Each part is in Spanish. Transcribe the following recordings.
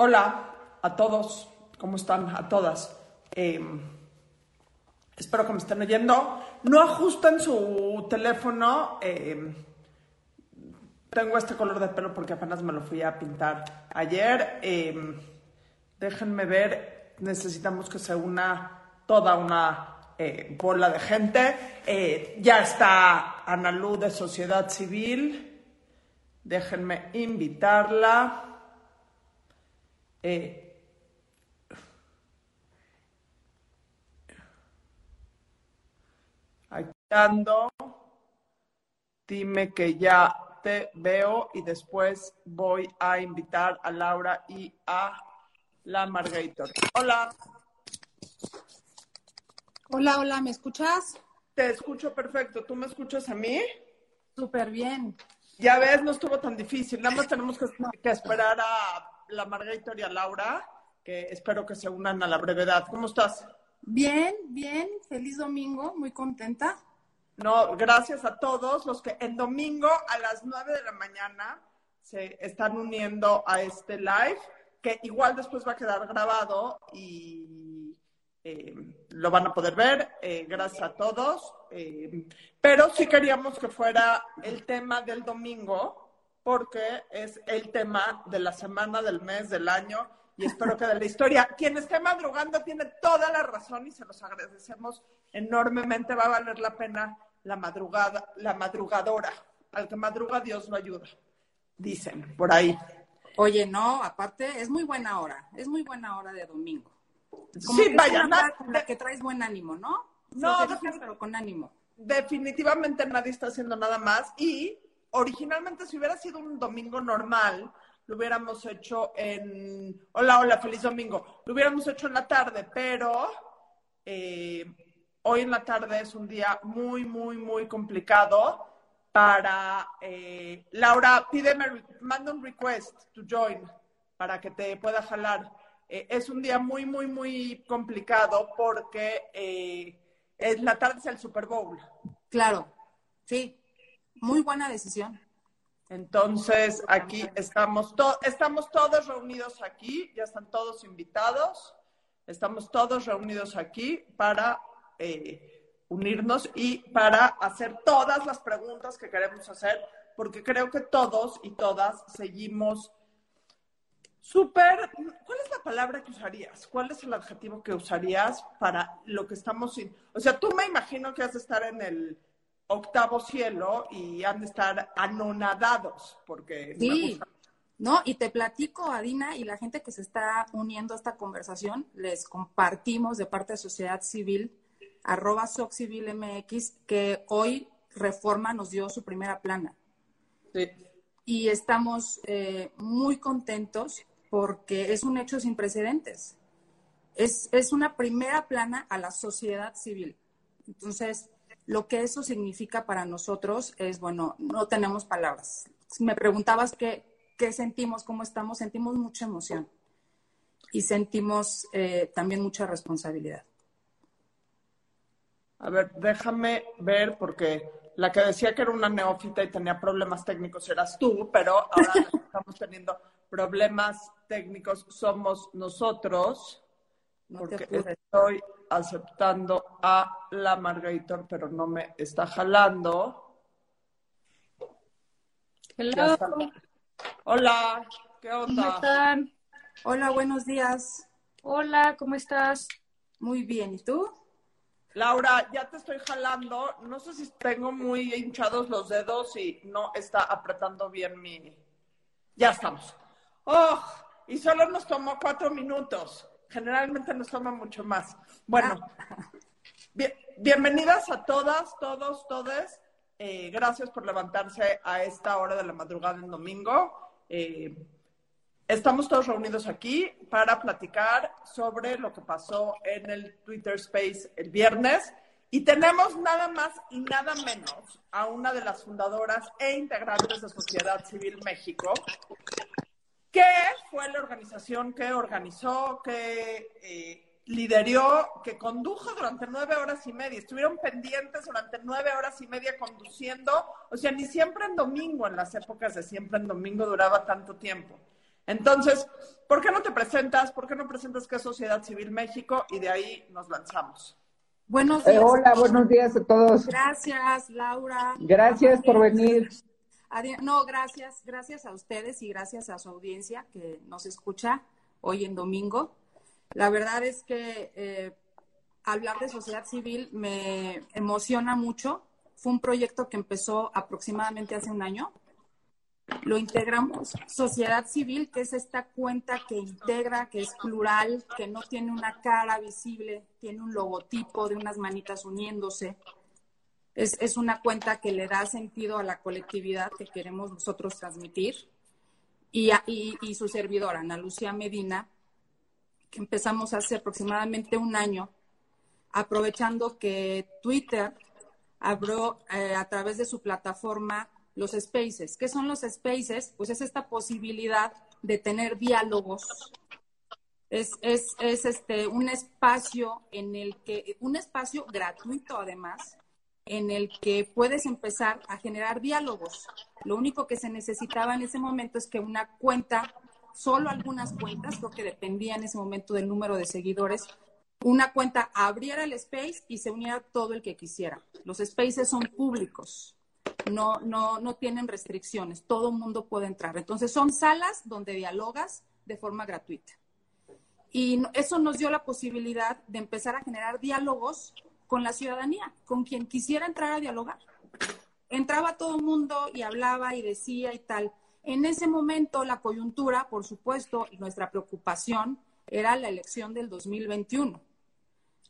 Hola a todos, ¿cómo están? A todas. Eh, espero que me estén oyendo. No ajusten su teléfono. eh, tengo este color de pelo porque apenas me lo fui a pintar ayer. Eh, déjenme ver, necesitamos que se una toda una eh, bola de gente. Eh, ya está Ana Lu de Sociedad Civil. Déjenme invitarla. Eh, aquí ando. Dime que ya te veo y después voy a invitar a Laura y a la Margator. Hola, Hola, hola, ¿me escuchas? te escucho perfecto. ¿Tú me escuchas a mí? Súper bien. Ya ves, no estuvo tan difícil. Nada más tenemos que, que esperar a la Margator y a Laura, que espero que se unan a la brevedad. ¿Cómo estás? Bien, bien. Feliz domingo, muy contenta. No, gracias a todos los que en domingo a las 9 de la mañana se están uniendo a este live, que igual después va a quedar grabado y eh, lo van a poder ver. Eh, gracias a todos. Eh, pero sí queríamos que fuera el tema del domingo, porque es el tema de la semana, del mes, del año y espero que de la historia. Quien esté madrugando tiene toda la razón y se los agradecemos enormemente. Va a valer la pena la madrugada, la madrugadora. Al que madruga Dios lo ayuda, dicen por ahí. Oye, no, aparte es muy buena hora, es muy buena hora de domingo. Como Sí, vaya, la que traes buen ánimo, ¿no? No, definitivamente. pero con ánimo. definitivamente nadie está haciendo nada más y originalmente si hubiera sido un domingo normal, lo hubiéramos hecho en... Hola, hola, feliz domingo. Lo hubiéramos hecho en la tarde, pero eh, hoy en la tarde es un día muy, muy, muy complicado para... eh, Laura, pídeme, manda un request to join para que te pueda jalar. Eh, es un día muy, muy, muy complicado porque eh, en la tarde es el Super Bowl. Claro, sí. Muy buena decisión. Entonces, aquí estamos, to- estamos todos reunidos aquí, ya están todos invitados, estamos todos reunidos aquí para eh, unirnos y para hacer todas las preguntas que queremos hacer, porque creo que todos y todas seguimos súper... ¿Cuál es la palabra que usarías? ¿Cuál es el adjetivo que usarías para lo que estamos sin... O sea, tú me imagino que has de estar en el octavo cielo y han de estar anonadados, porque Sí. No, y te platico, Adina, y la gente que se está uniendo a esta conversación, les compartimos de parte de Sociedad Civil, arroba SocCivilMX, que hoy Reforma nos dio su primera plana. Sí. y estamos eh, muy contentos porque es un hecho sin precedentes. Es, es una primera plana a la sociedad civil. Entonces, lo que eso significa para nosotros es, bueno, no tenemos palabras. Me preguntabas qué, qué sentimos, cómo estamos, sentimos mucha emoción y sentimos eh, también mucha responsabilidad. A ver, déjame ver, porque la que decía que era una neófita y tenía problemas técnicos eras tú, pero ahora estamos teniendo problemas técnicos somos nosotros, No porque estoy aceptando a la Margator, pero no me está jalando. Hello, está. Hola, ¿qué ¿cómo onda? están? Hola, buenos días. Hola, ¿cómo estás? Muy bien. ¿Y tú? Laura, ya te estoy jalando. No sé si tengo muy hinchados los dedos y no está apretando bien mi. Ya estamos. ¡Oh! Y solo nos tomó cuatro minutos. Generalmente nos toma mucho más. Bueno, bien- bienvenidas a todas, todos, todes. Eh, gracias por levantarse a esta hora de la madrugada en domingo. Eh, Estamos todos reunidos aquí para platicar sobre lo que pasó en el Twitter Space el viernes y tenemos nada más y nada menos a una de las fundadoras e integrantes de Sociedad Civil México, que fue la organización que organizó, que eh, lideró, que condujo durante nueve horas y media. Estuvieron pendientes durante nueve horas y media conduciendo, o sea, ni siempre en domingo, en las épocas de siempre en domingo duraba tanto tiempo. Entonces, ¿por qué no te presentas? ¿Por qué no presentas qué es Sociedad Civil México? Y de ahí nos lanzamos. Buenos Eh, días. hola, buenos días a todos. Gracias, Laura. Gracias por venir. No, gracias, gracias a ustedes y gracias a su audiencia que nos escucha hoy en domingo. La verdad es que eh, hablar de sociedad civil me emociona mucho. Fue un proyecto que empezó aproximadamente hace un año. Lo integramos. Sociedad civil, que es esta cuenta que integra, que es plural, que no tiene una cara visible, tiene un logotipo de unas manitas uniéndose. Es, es una cuenta que le da sentido a la colectividad que queremos nosotros transmitir. Y, y su servidora, Ana Lucía Medina, que empezamos hace aproximadamente un año, aprovechando que Twitter abrió eh, a través de su plataforma los spaces. ¿Qué son los spaces? Pues es esta posibilidad de tener diálogos. Es, es, es este, un espacio en el que, un espacio gratuito además, en el que puedes empezar a generar diálogos. Lo único que se necesitaba en ese momento es que una cuenta, solo algunas cuentas, creo que dependía en ese momento del número de seguidores, una cuenta abriera el space y se uniera todo el que quisiera. Los spaces son públicos, no, no, no tienen restricciones, todo el mundo puede entrar. Entonces son salas donde dialogas de forma gratuita. Y eso nos dio la posibilidad de empezar a generar diálogos con la ciudadanía, con quien quisiera entrar a dialogar. Entraba todo el mundo y hablaba y decía y tal. En ese momento la coyuntura, por supuesto, y nuestra preocupación era la elección del 2021.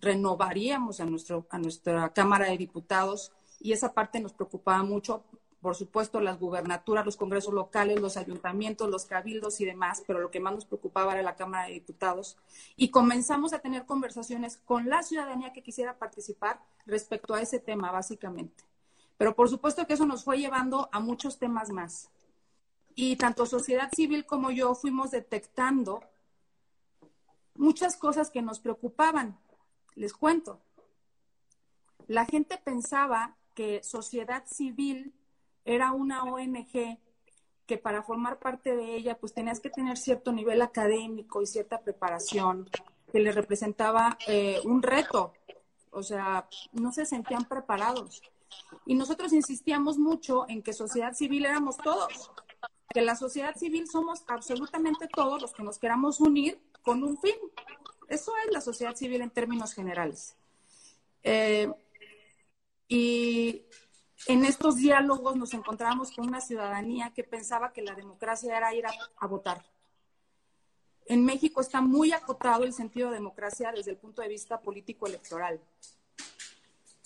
Renovaríamos a, nuestro, a nuestra Cámara de Diputados y esa parte nos preocupaba mucho. Por supuesto, las gubernaturas, los congresos locales, los ayuntamientos, los cabildos y demás, pero lo que más nos preocupaba era la Cámara de Diputados. Y comenzamos a tener conversaciones con la ciudadanía que quisiera participar respecto a ese tema, básicamente. Pero por supuesto que eso nos fue llevando a muchos temas más. Y tanto sociedad civil como yo fuimos detectando muchas cosas que nos preocupaban. Les cuento. La gente pensaba que sociedad civil era una ONG que para formar parte de ella pues tenías que tener cierto nivel académico y cierta preparación que le representaba eh, un reto. O sea, no se sentían preparados. Y nosotros insistíamos mucho en que sociedad civil éramos todos, que la sociedad civil somos absolutamente todos los que nos queramos unir con un fin. Eso es la sociedad civil en términos generales. Eh, y en estos diálogos nos encontramos con una ciudadanía que pensaba que la democracia era ir a, a, votar. En México está muy acotado el sentido de democracia desde el punto de vista político-electoral.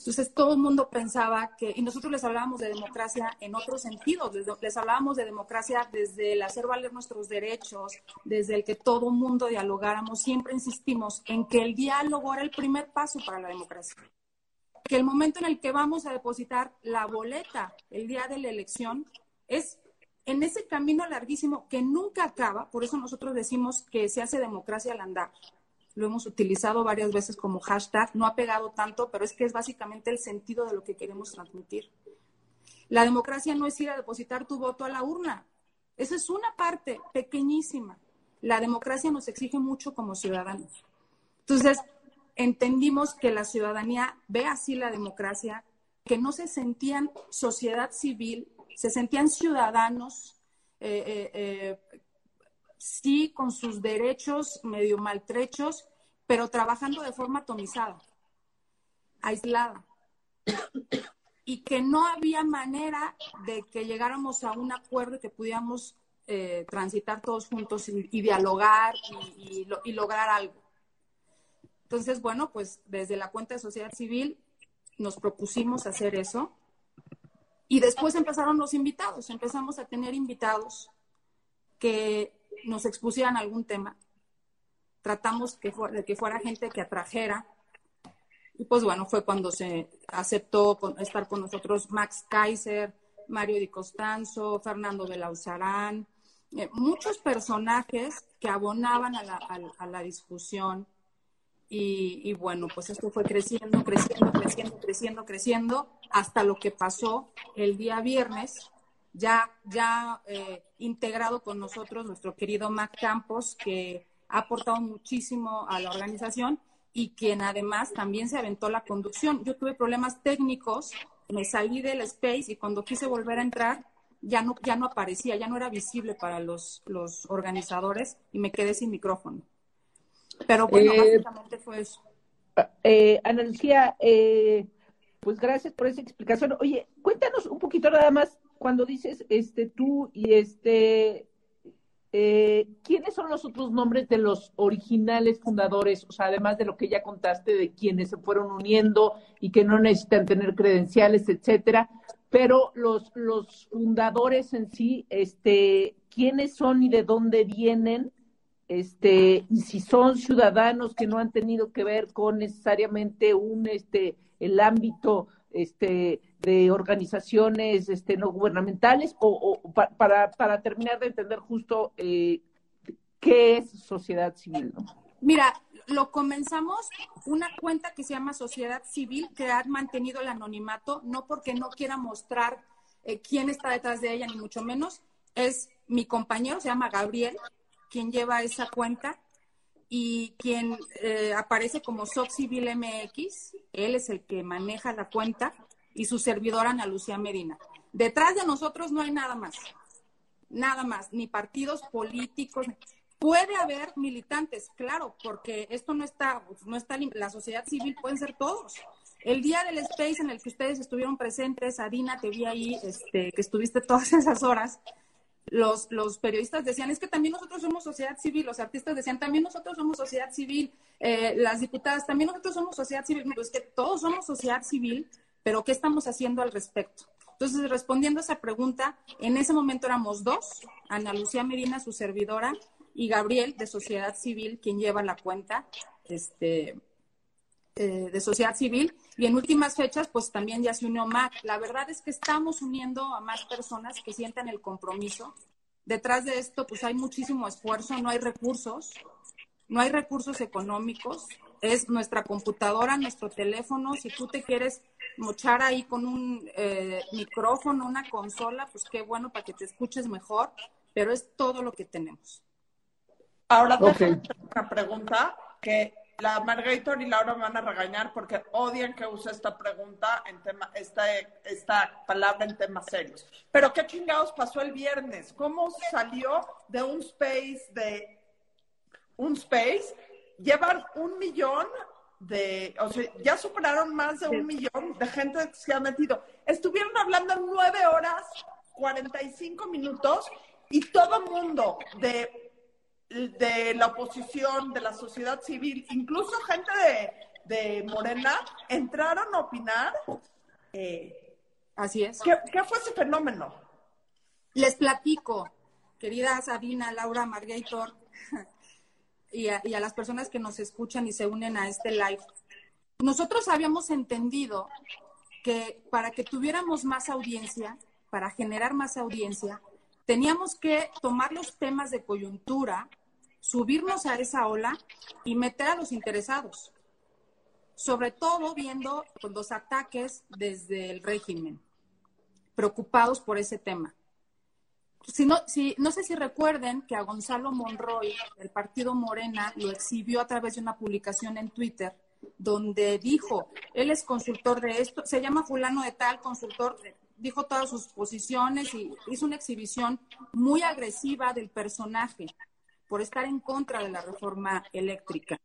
Entonces todo el mundo pensaba que, y nosotros les hablábamos de democracia en otros sentidos, les, les hablábamos de democracia desde el hacer valer nuestros derechos, desde el que todo el mundo dialogáramos, siempre insistimos en que el diálogo era el primer paso para la democracia. Que el momento en el que vamos a depositar la boleta el día de la elección es en ese camino larguísimo que nunca acaba, por eso nosotros decimos que se hace democracia al andar lo hemos utilizado varias veces como hashtag, no ha pegado tanto, pero es que es básicamente el sentido de lo que queremos transmitir. La democracia no es ir a depositar tu voto a la urna, esa es una parte pequeñísima. La democracia nos exige mucho como ciudadanos. Entonces, entendimos que la ciudadanía ve así la democracia, que no se sentían sociedad civil, se sentían ciudadanos. Eh, eh, eh, sí con sus derechos medio maltrechos, pero trabajando de forma atomizada, aislada. Y que no había manera de que llegáramos a un acuerdo y que pudiéramos transitar todos juntos y, dialogar y, y, lo, y, lograr algo. Entonces, bueno, pues desde la cuenta de sociedad civil nos propusimos hacer eso. Y después empezaron los invitados, empezamos a tener invitados que nos expusieran algún tema. Tratamos que de que fuera gente que atrajera. Y pues bueno, fue cuando se aceptó estar con nosotros Max Kaiser, Mario Di Costanzo, Fernando Belauzarán, eh, muchos personajes que abonaban a la discusión. Y, bueno, pues esto fue creciendo, creciendo, creciendo, creciendo, creciendo, hasta lo que pasó el día viernes, ya, ya eh, integrado con nosotros nuestro querido Mac Campos, que ha aportado muchísimo a la organización y quien además también se aventó la conducción. Yo tuve problemas técnicos, me salí del space y cuando quise volver a entrar ya no, ya no aparecía, ya no era visible para los, los organizadores y me quedé sin micrófono. Pero bueno, Eh, básicamente fue eso. Eh, Ana Lucía, eh, pues gracias por esa explicación. Oye, cuéntanos un poquito nada más cuando dices este tú y este eh, ¿quiénes son los otros nombres de los originales fundadores? O sea, además de lo que ya contaste de quienes se fueron uniendo y que no necesitan tener credenciales, etcétera, pero los, los fundadores en sí, este, ¿quiénes son y de dónde vienen? Este, y si son ciudadanos que no han tenido que ver con necesariamente un este el ámbito este de organizaciones este no gubernamentales o, o pa- para, para terminar de entender justo eh, qué es sociedad civil, ¿no? Mira, lo comenzamos una cuenta que se llama Sociedad Civil, que ha mantenido el anonimato, no porque no quiera mostrar eh, quién está detrás de ella, ni mucho menos. Es mi compañero, se llama Gabriel, quien lleva esa cuenta y quien eh, aparece como SOC Civil MX. Él es el que maneja la cuenta y su servidora Ana Lucía Medina. Detrás de nosotros no hay nada más nada más, ni partidos políticos. Puede haber militantes, claro, porque esto no está, no está, la sociedad civil pueden ser todos. El día del Space en el que ustedes estuvieron presentes, Adina, te vi ahí, este, que estuviste todas esas horas, los, los periodistas decían, es que también nosotros somos sociedad civil, los artistas decían, también nosotros somos sociedad civil, eh, las diputadas, también nosotros somos sociedad civil, pues que todos somos sociedad civil, pero ¿qué estamos haciendo al respecto? Entonces, respondiendo a esa pregunta, en ese momento éramos dos, Ana Lucía Medina, su servidora, y Gabriel, de Sociedad Civil, quien lleva la cuenta este, eh, de Sociedad Civil. Y en últimas fechas, pues también ya se unió MAC. La verdad es que estamos uniendo a más personas que sientan el compromiso. Detrás de esto, pues hay muchísimo esfuerzo, no hay recursos, no hay recursos económicos, es nuestra computadora, nuestro teléfono. Si tú te quieres mochar ahí con un eh, micrófono, una consola, pues qué bueno para que te escuches mejor, pero es todo lo que tenemos. Ahora una pregunta que la Margator y Laura me van a regañar porque odian que use esta pregunta en tema, esta, esta palabra en temas serios. Pero ¿qué chingados pasó el viernes? ¿Cómo salió de un space de un space? Llevan un millón de, o sea, ya superaron más de un millón de gente que se ha metido. Estuvieron hablando nueve horas, 45 minutos y todo mundo de de la oposición, de la sociedad civil, incluso gente de, de Morena, entraron a opinar. Eh, Así es. ¿qué, ¿Qué fue ese fenómeno? Les platico, querida Sabina, Laura, Margator, y a, y a las personas que nos escuchan y se unen a este live. Nosotros habíamos entendido que para que tuviéramos más audiencia, para generar más audiencia, teníamos que tomar los temas de coyuntura, subirnos a esa ola y meter a los interesados, sobre todo viendo los ataques desde el régimen, preocupados por ese tema. Si no, si, no sé si recuerden que a Gonzalo Monroy, el partido Morena, lo exhibió a través de una publicación en Twitter, donde dijo, él es consultor de esto, se llama fulano de tal, consultor, dijo todas sus posiciones y hizo una exhibición muy agresiva del personaje por estar en contra de la reforma eléctrica.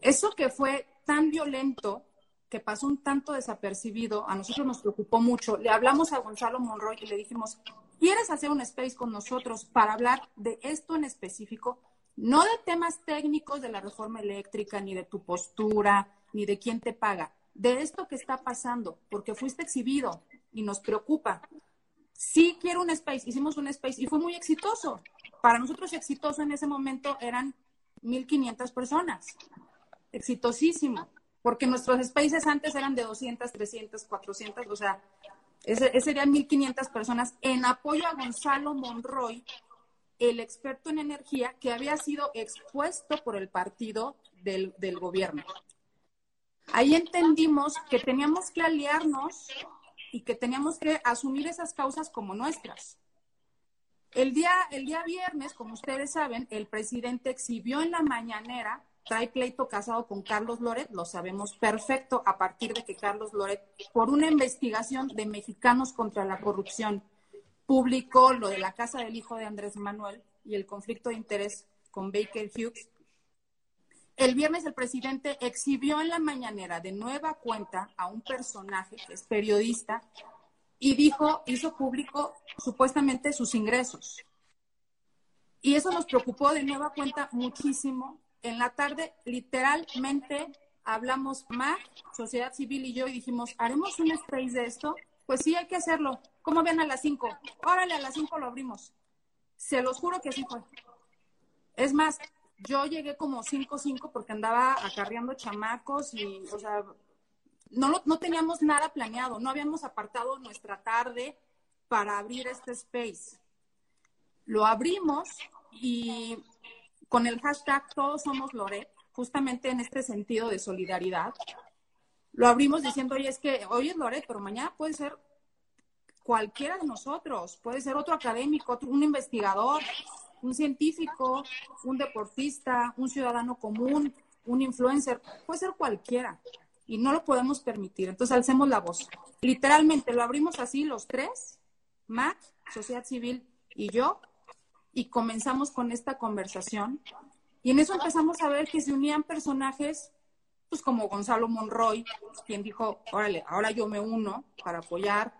Eso que fue tan violento, que pasó un tanto desapercibido, a nosotros nos preocupó mucho. Le hablamos a Gonzalo Monroy y le dijimos, ¿quieres hacer un space con nosotros para hablar de esto en específico? No de temas técnicos de la reforma eléctrica, ni de tu postura, ni de quién te paga, de esto que está pasando, porque fuiste exhibido y nos preocupa. Sí quiero un space, hicimos un space y fue muy exitoso. Para nosotros exitoso en ese momento eran 1.500 personas. Exitosísimo, porque nuestros spaces antes eran de 200, 300, 400, o sea, ese, ese serían 1.500 personas en apoyo a Gonzalo Monroy, el experto en energía que había sido expuesto por el partido del, del gobierno. Ahí entendimos que teníamos que aliarnos y que teníamos que asumir esas causas como nuestras. El día, el día viernes, como ustedes saben, el presidente exhibió en la mañanera, trae pleito casado con Carlos Loret, lo sabemos perfecto, a partir de que Carlos Loret, por una investigación de mexicanos contra la corrupción, publicó lo de la casa del hijo de Andrés Manuel y el conflicto de interés con Baker Hughes. El viernes el presidente exhibió en la mañanera de nueva cuenta a un personaje que es periodista y dijo, hizo público supuestamente sus ingresos. Y eso nos preocupó de nueva cuenta muchísimo. En la tarde, literalmente, hablamos más, sociedad civil y yo, y dijimos, ¿haremos un space de esto? Pues sí, hay que hacerlo. ¿Cómo ven a las 5? Órale, a las 5 lo abrimos. Se los juro que sí fue. Es más, yo llegué como 5-5 porque andaba acarreando chamacos y, o sea, no, no teníamos nada planeado, no habíamos apartado nuestra tarde para abrir este space. Lo abrimos y con el hashtag Todos Somos Loret, justamente en este sentido de solidaridad, lo abrimos diciendo, oye, es que hoy es Loret, pero mañana puede ser cualquiera de nosotros, puede ser otro académico, un investigador, un científico, un deportista, un ciudadano común, un influencer, puede ser cualquiera y no lo podemos permitir. Entonces alcemos la voz. Literalmente lo abrimos así los tres, Mac, sociedad civil y yo, y comenzamos con esta conversación. Y en eso empezamos a ver que se unían personajes, pues como Gonzalo Monroy, quien dijo, órale, ahora yo me uno para apoyar.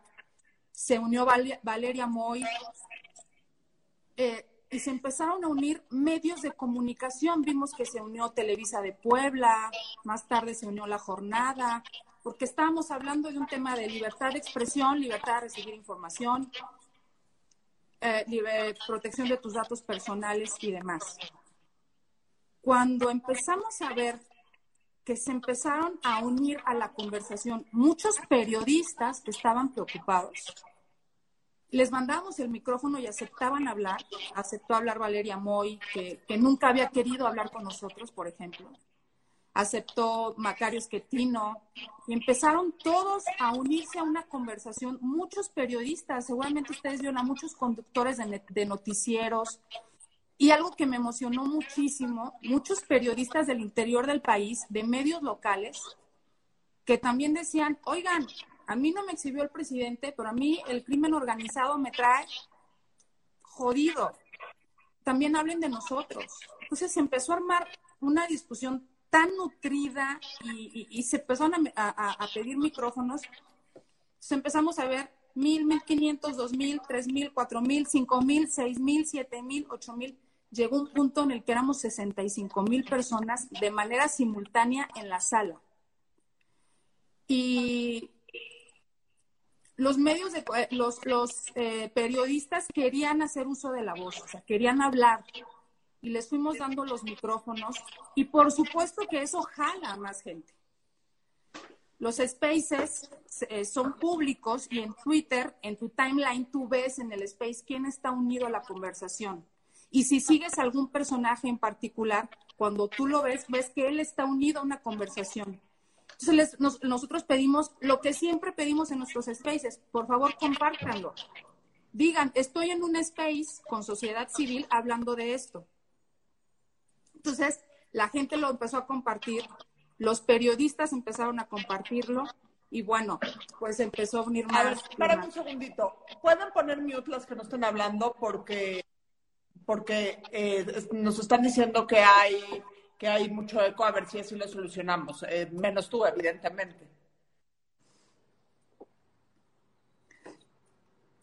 Se unió Valeria Moy. Eh, y se empezaron a unir medios de comunicación. Vimos que se unió Televisa de Puebla, más tarde se unió La Jornada, porque estábamos hablando de un tema de libertad de expresión, libertad de recibir información, eh, protección de tus datos personales y demás. Cuando empezamos a ver que se empezaron a unir a la conversación muchos periodistas que estaban preocupados, les mandábamos el micrófono y aceptaban hablar. Aceptó hablar Valeria Moy, que, nunca había querido hablar con nosotros, por ejemplo. Aceptó Macario Esquetino y empezaron todos a unirse a una conversación. Muchos periodistas, seguramente ustedes vieron a muchos conductores de, de noticieros. Y algo que me emocionó muchísimo, muchos periodistas del interior del país, de medios locales, que también decían, oigan, a mí no me exhibió el presidente, pero a mí el crimen organizado me trae jodido. También hablen de nosotros. Entonces se empezó a armar una discusión tan nutrida y, se empezaron a, pedir micrófonos. Entonces empezamos a ver mil, mil quinientos, dos mil, tres mil, cuatro mil, cinco mil, seis mil, siete mil, ocho mil. Llegó un punto en el que éramos 65 mil personas de manera simultánea en la sala. Y los medios, de, eh, los, los eh, periodistas querían hacer uso de la voz, o sea, querían hablar y les fuimos dando los micrófonos y por supuesto que eso jala a más gente. Los spaces eh, son públicos y en Twitter, en tu timeline, tú ves en el space quién está unido a la conversación. Y si sigues algún personaje en particular, cuando tú lo ves, ves que él está unido a una conversación. Entonces, nosotros pedimos lo que siempre pedimos en nuestros spaces, por favor, compártanlo. Digan, estoy en un space con sociedad civil hablando de esto. Entonces, la gente lo empezó a compartir, los periodistas empezaron a compartirlo y bueno, pues empezó a unir más. A ver, espérame un segundito. ¿Pueden poner mute las que no estén hablando? Porque, porque eh, nos están diciendo que hay que hay mucho eco, a ver si así lo solucionamos. Eh, menos tú, evidentemente.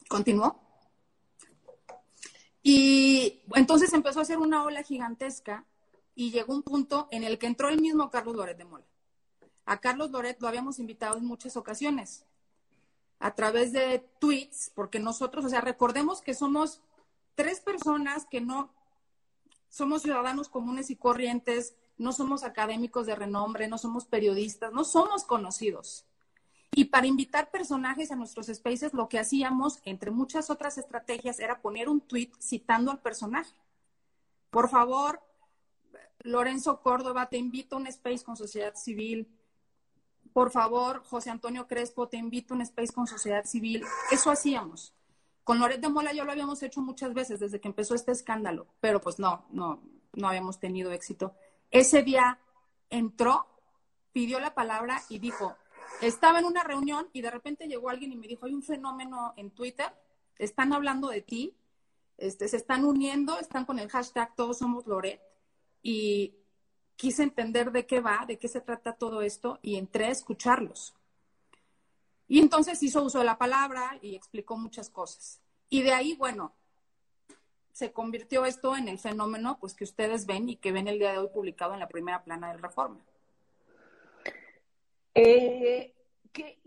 Continuó. Y entonces empezó a hacer una ola gigantesca y llegó un punto en el que entró el mismo Carlos Loret de Mola. A Carlos Loret lo habíamos invitado en muchas ocasiones a través de tweets, porque nosotros, o sea, recordemos que somos tres personas que no somos ciudadanos comunes y corrientes, no somos académicos de renombre, no somos periodistas, no somos conocidos. Y para invitar personajes a nuestros spaces, lo que hacíamos, entre muchas otras estrategias, era poner un tweet citando al personaje. Por favor, Lorenzo Córdoba, te invito a un space con sociedad civil. por favor, José Antonio Crespo, te invito a un space con sociedad civil. Eso hacíamos. Con Loret de Mola ya lo habíamos hecho muchas veces desde que empezó este escándalo, pero pues no, no, no habíamos tenido éxito. Ese día entró, pidió la palabra y dijo, estaba en una reunión y de repente llegó alguien y me dijo, hay un fenómeno en Twitter, están hablando de ti, este, se están uniendo, están con el hashtag Todos Somos Loret y quise entender de qué va, de qué se trata todo esto y entré a escucharlos. Y entonces hizo uso de la palabra y explicó muchas cosas. Y de ahí, bueno, se convirtió esto en el fenómeno pues que ustedes ven y que ven el día de hoy publicado en la primera plana del Reforma. Eh, ¿qué,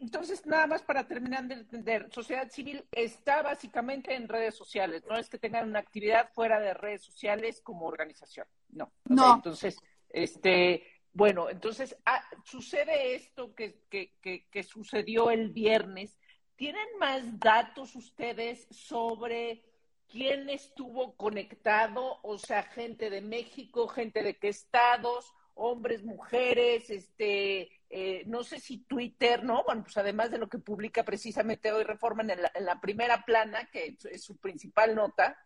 entonces, nada más para terminar de entender, sociedad civil está básicamente en redes sociales, no es que tengan una actividad fuera de redes sociales como organización, no. No. entonces, este, bueno, entonces ah, sucede esto que, que, que, sucedió el viernes. ¿Tienen más datos ustedes sobre quién estuvo conectado? O sea, gente de México, gente de qué estados, hombres, mujeres, este, eh, no sé si Twitter, ¿no? Bueno, pues además de lo que publica precisamente hoy Reforma en la, en la primera plana, que es su principal nota,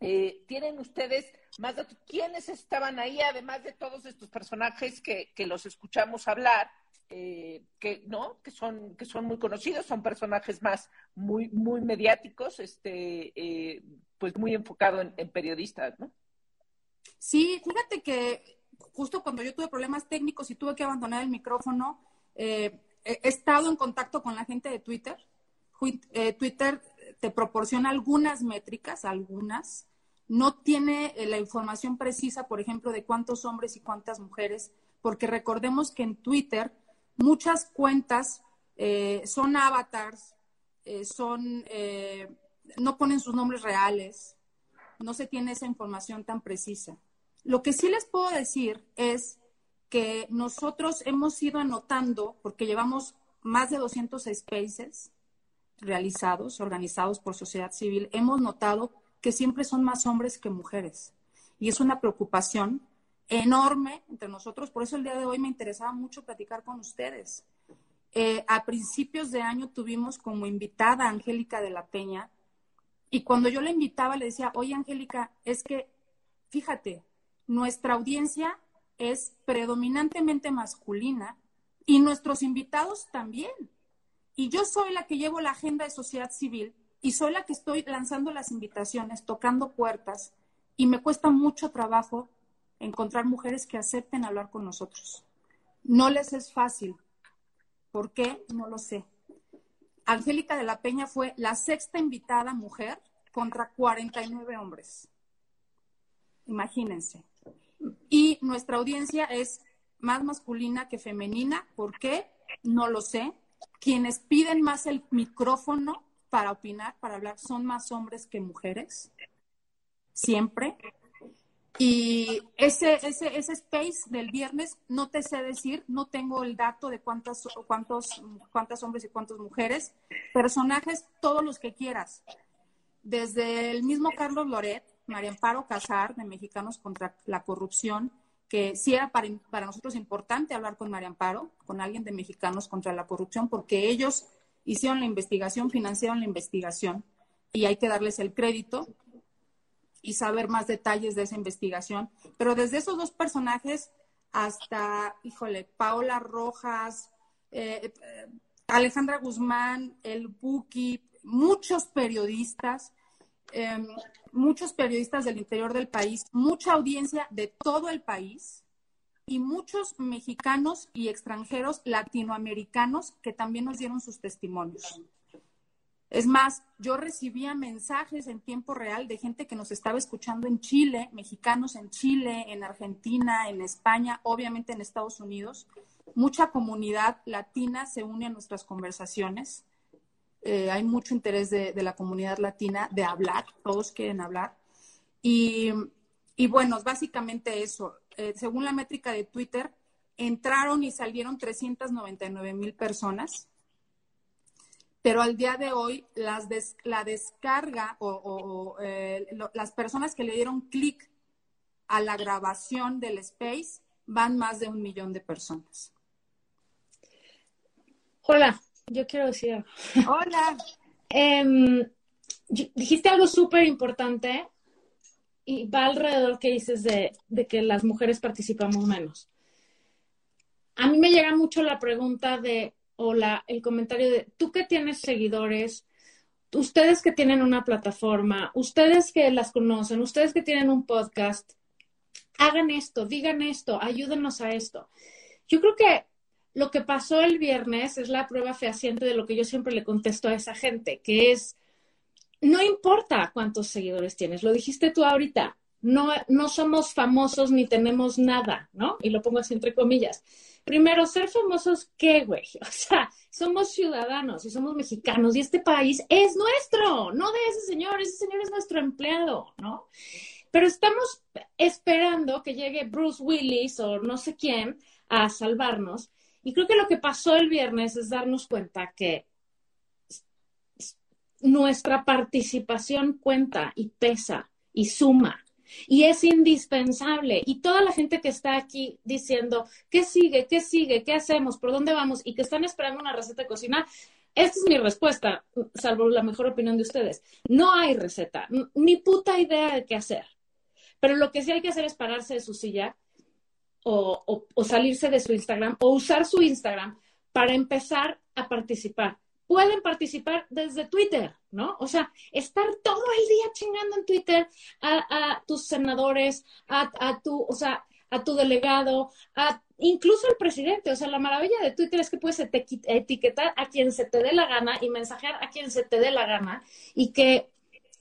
eh, ¿Tienen ustedes más datos? ¿Quiénes estaban ahí, además de todos estos personajes que, que los escuchamos hablar? Eh, que no que son que son muy conocidos son personajes más muy muy mediáticos este eh, pues muy enfocado en, periodistas no sí fíjate que justo cuando yo tuve problemas técnicos y tuve que abandonar el micrófono he estado en contacto con la gente de Twitter Twitter te proporciona algunas métricas algunas no tiene eh, la información precisa, por ejemplo, de cuántos hombres y cuántas mujeres, porque recordemos que en Twitter muchas cuentas eh, son avatars, eh, son, no ponen sus nombres reales, no se tiene esa información tan precisa. Lo que sí les puedo decir es que nosotros hemos ido anotando, porque llevamos más de 200 spaces realizados, organizados por sociedad civil, hemos notado que siempre son más hombres que mujeres. Y es una preocupación enorme entre nosotros. Por eso el día de hoy me interesaba mucho platicar con ustedes. Eh, a principios de año tuvimos como invitada a Angélica de la Peña y cuando yo la invitaba le decía, oye Angélica, es que, fíjate, nuestra audiencia es predominantemente masculina y nuestros invitados también. Y yo soy la que llevo la agenda de sociedad civil y soy la que estoy lanzando las invitaciones, tocando puertas y me cuesta mucho trabajo encontrar mujeres que acepten hablar con nosotros. No les es fácil. ¿Por qué? No lo sé. Angélica de la Peña fue la sexta invitada mujer contra 49 hombres. Imagínense. Y nuestra audiencia es más masculina que femenina. ¿Por qué? No lo sé. Quienes piden más el micrófono para opinar, para hablar, son más hombres que mujeres, siempre. Y ese, ese, ese space del viernes, no te sé decir, no tengo el dato de cuántas, cuántos, cuántas hombres y cuántas mujeres, personajes, todos los que quieras. Desde el mismo Carlos Loret, María Amparo Casar, de Mexicanos contra la Corrupción, que sí era para, para nosotros importante hablar con María Amparo, con alguien de Mexicanos contra la Corrupción, porque ellos hicieron la investigación, financiaron la investigación y hay que darles el crédito y saber más detalles de esa investigación. Pero desde esos dos personajes hasta, híjole, Paola Rojas, eh, eh, Alejandra Guzmán, el Buki, muchos periodistas, em, muchos periodistas del interior del país, mucha audiencia de todo el país y muchos mexicanos y extranjeros latinoamericanos que también nos dieron sus testimonios. Es más, yo recibía mensajes en tiempo real de gente que nos estaba escuchando en Chile, mexicanos en Chile, en Argentina, en España, obviamente en Estados Unidos. Mucha comunidad latina se une a nuestras conversaciones. Eh, hay mucho interés de, la comunidad latina de hablar, todos quieren hablar. Y, y bueno, básicamente eso. Eh, según la métrica de Twitter, entraron y salieron 399 mil personas, pero al día de hoy las la descarga o, eh, las personas que le dieron clic a la grabación del space van más de un millón de personas. Hola, yo quiero decir. Hola. Em, dijiste algo súper importante y va alrededor que dices de, de, que las mujeres participamos menos. A mí me llega mucho la pregunta de, o la, el comentario de, tú que tienes seguidores, ustedes que tienen una plataforma, ustedes que las conocen, ustedes que tienen un podcast, hagan esto, digan esto, ayúdenos a esto. Yo creo que lo que pasó el viernes es la prueba fehaciente de lo que yo siempre le contesto a esa gente, que es, no importa cuántos seguidores tienes, lo dijiste tú ahorita, no, no somos famosos ni tenemos nada, ¿no? Y lo pongo así entre comillas. Primero, ser famosos, ¿qué, güey? O sea, somos ciudadanos y somos mexicanos y este país es nuestro, no de ese señor, ese señor es nuestro empleado, ¿no? Pero estamos esperando que llegue Bruce Willis o no sé quién a salvarnos. Y creo que lo que pasó el viernes es darnos cuenta que nuestra participación cuenta y pesa y suma y es indispensable. Y toda la gente que está aquí diciendo, ¿qué sigue? ¿Qué sigue? ¿Qué hacemos? ¿Por dónde vamos? Y que están esperando una receta de cocina, esta es mi respuesta, salvo la mejor opinión de ustedes. No hay receta, ni puta idea de qué hacer. Pero lo que sí hay que hacer es pararse de su silla o, o salirse de su Instagram o usar su Instagram para empezar a participar pueden participar desde Twitter, ¿no? O sea, estar todo el día chingando en Twitter a, tus senadores, a, tu, o sea, a tu delegado, a incluso al presidente. O sea, la maravilla de Twitter es que puedes etiquetar a quien se te dé la gana y mensajear a quien se te dé la gana y que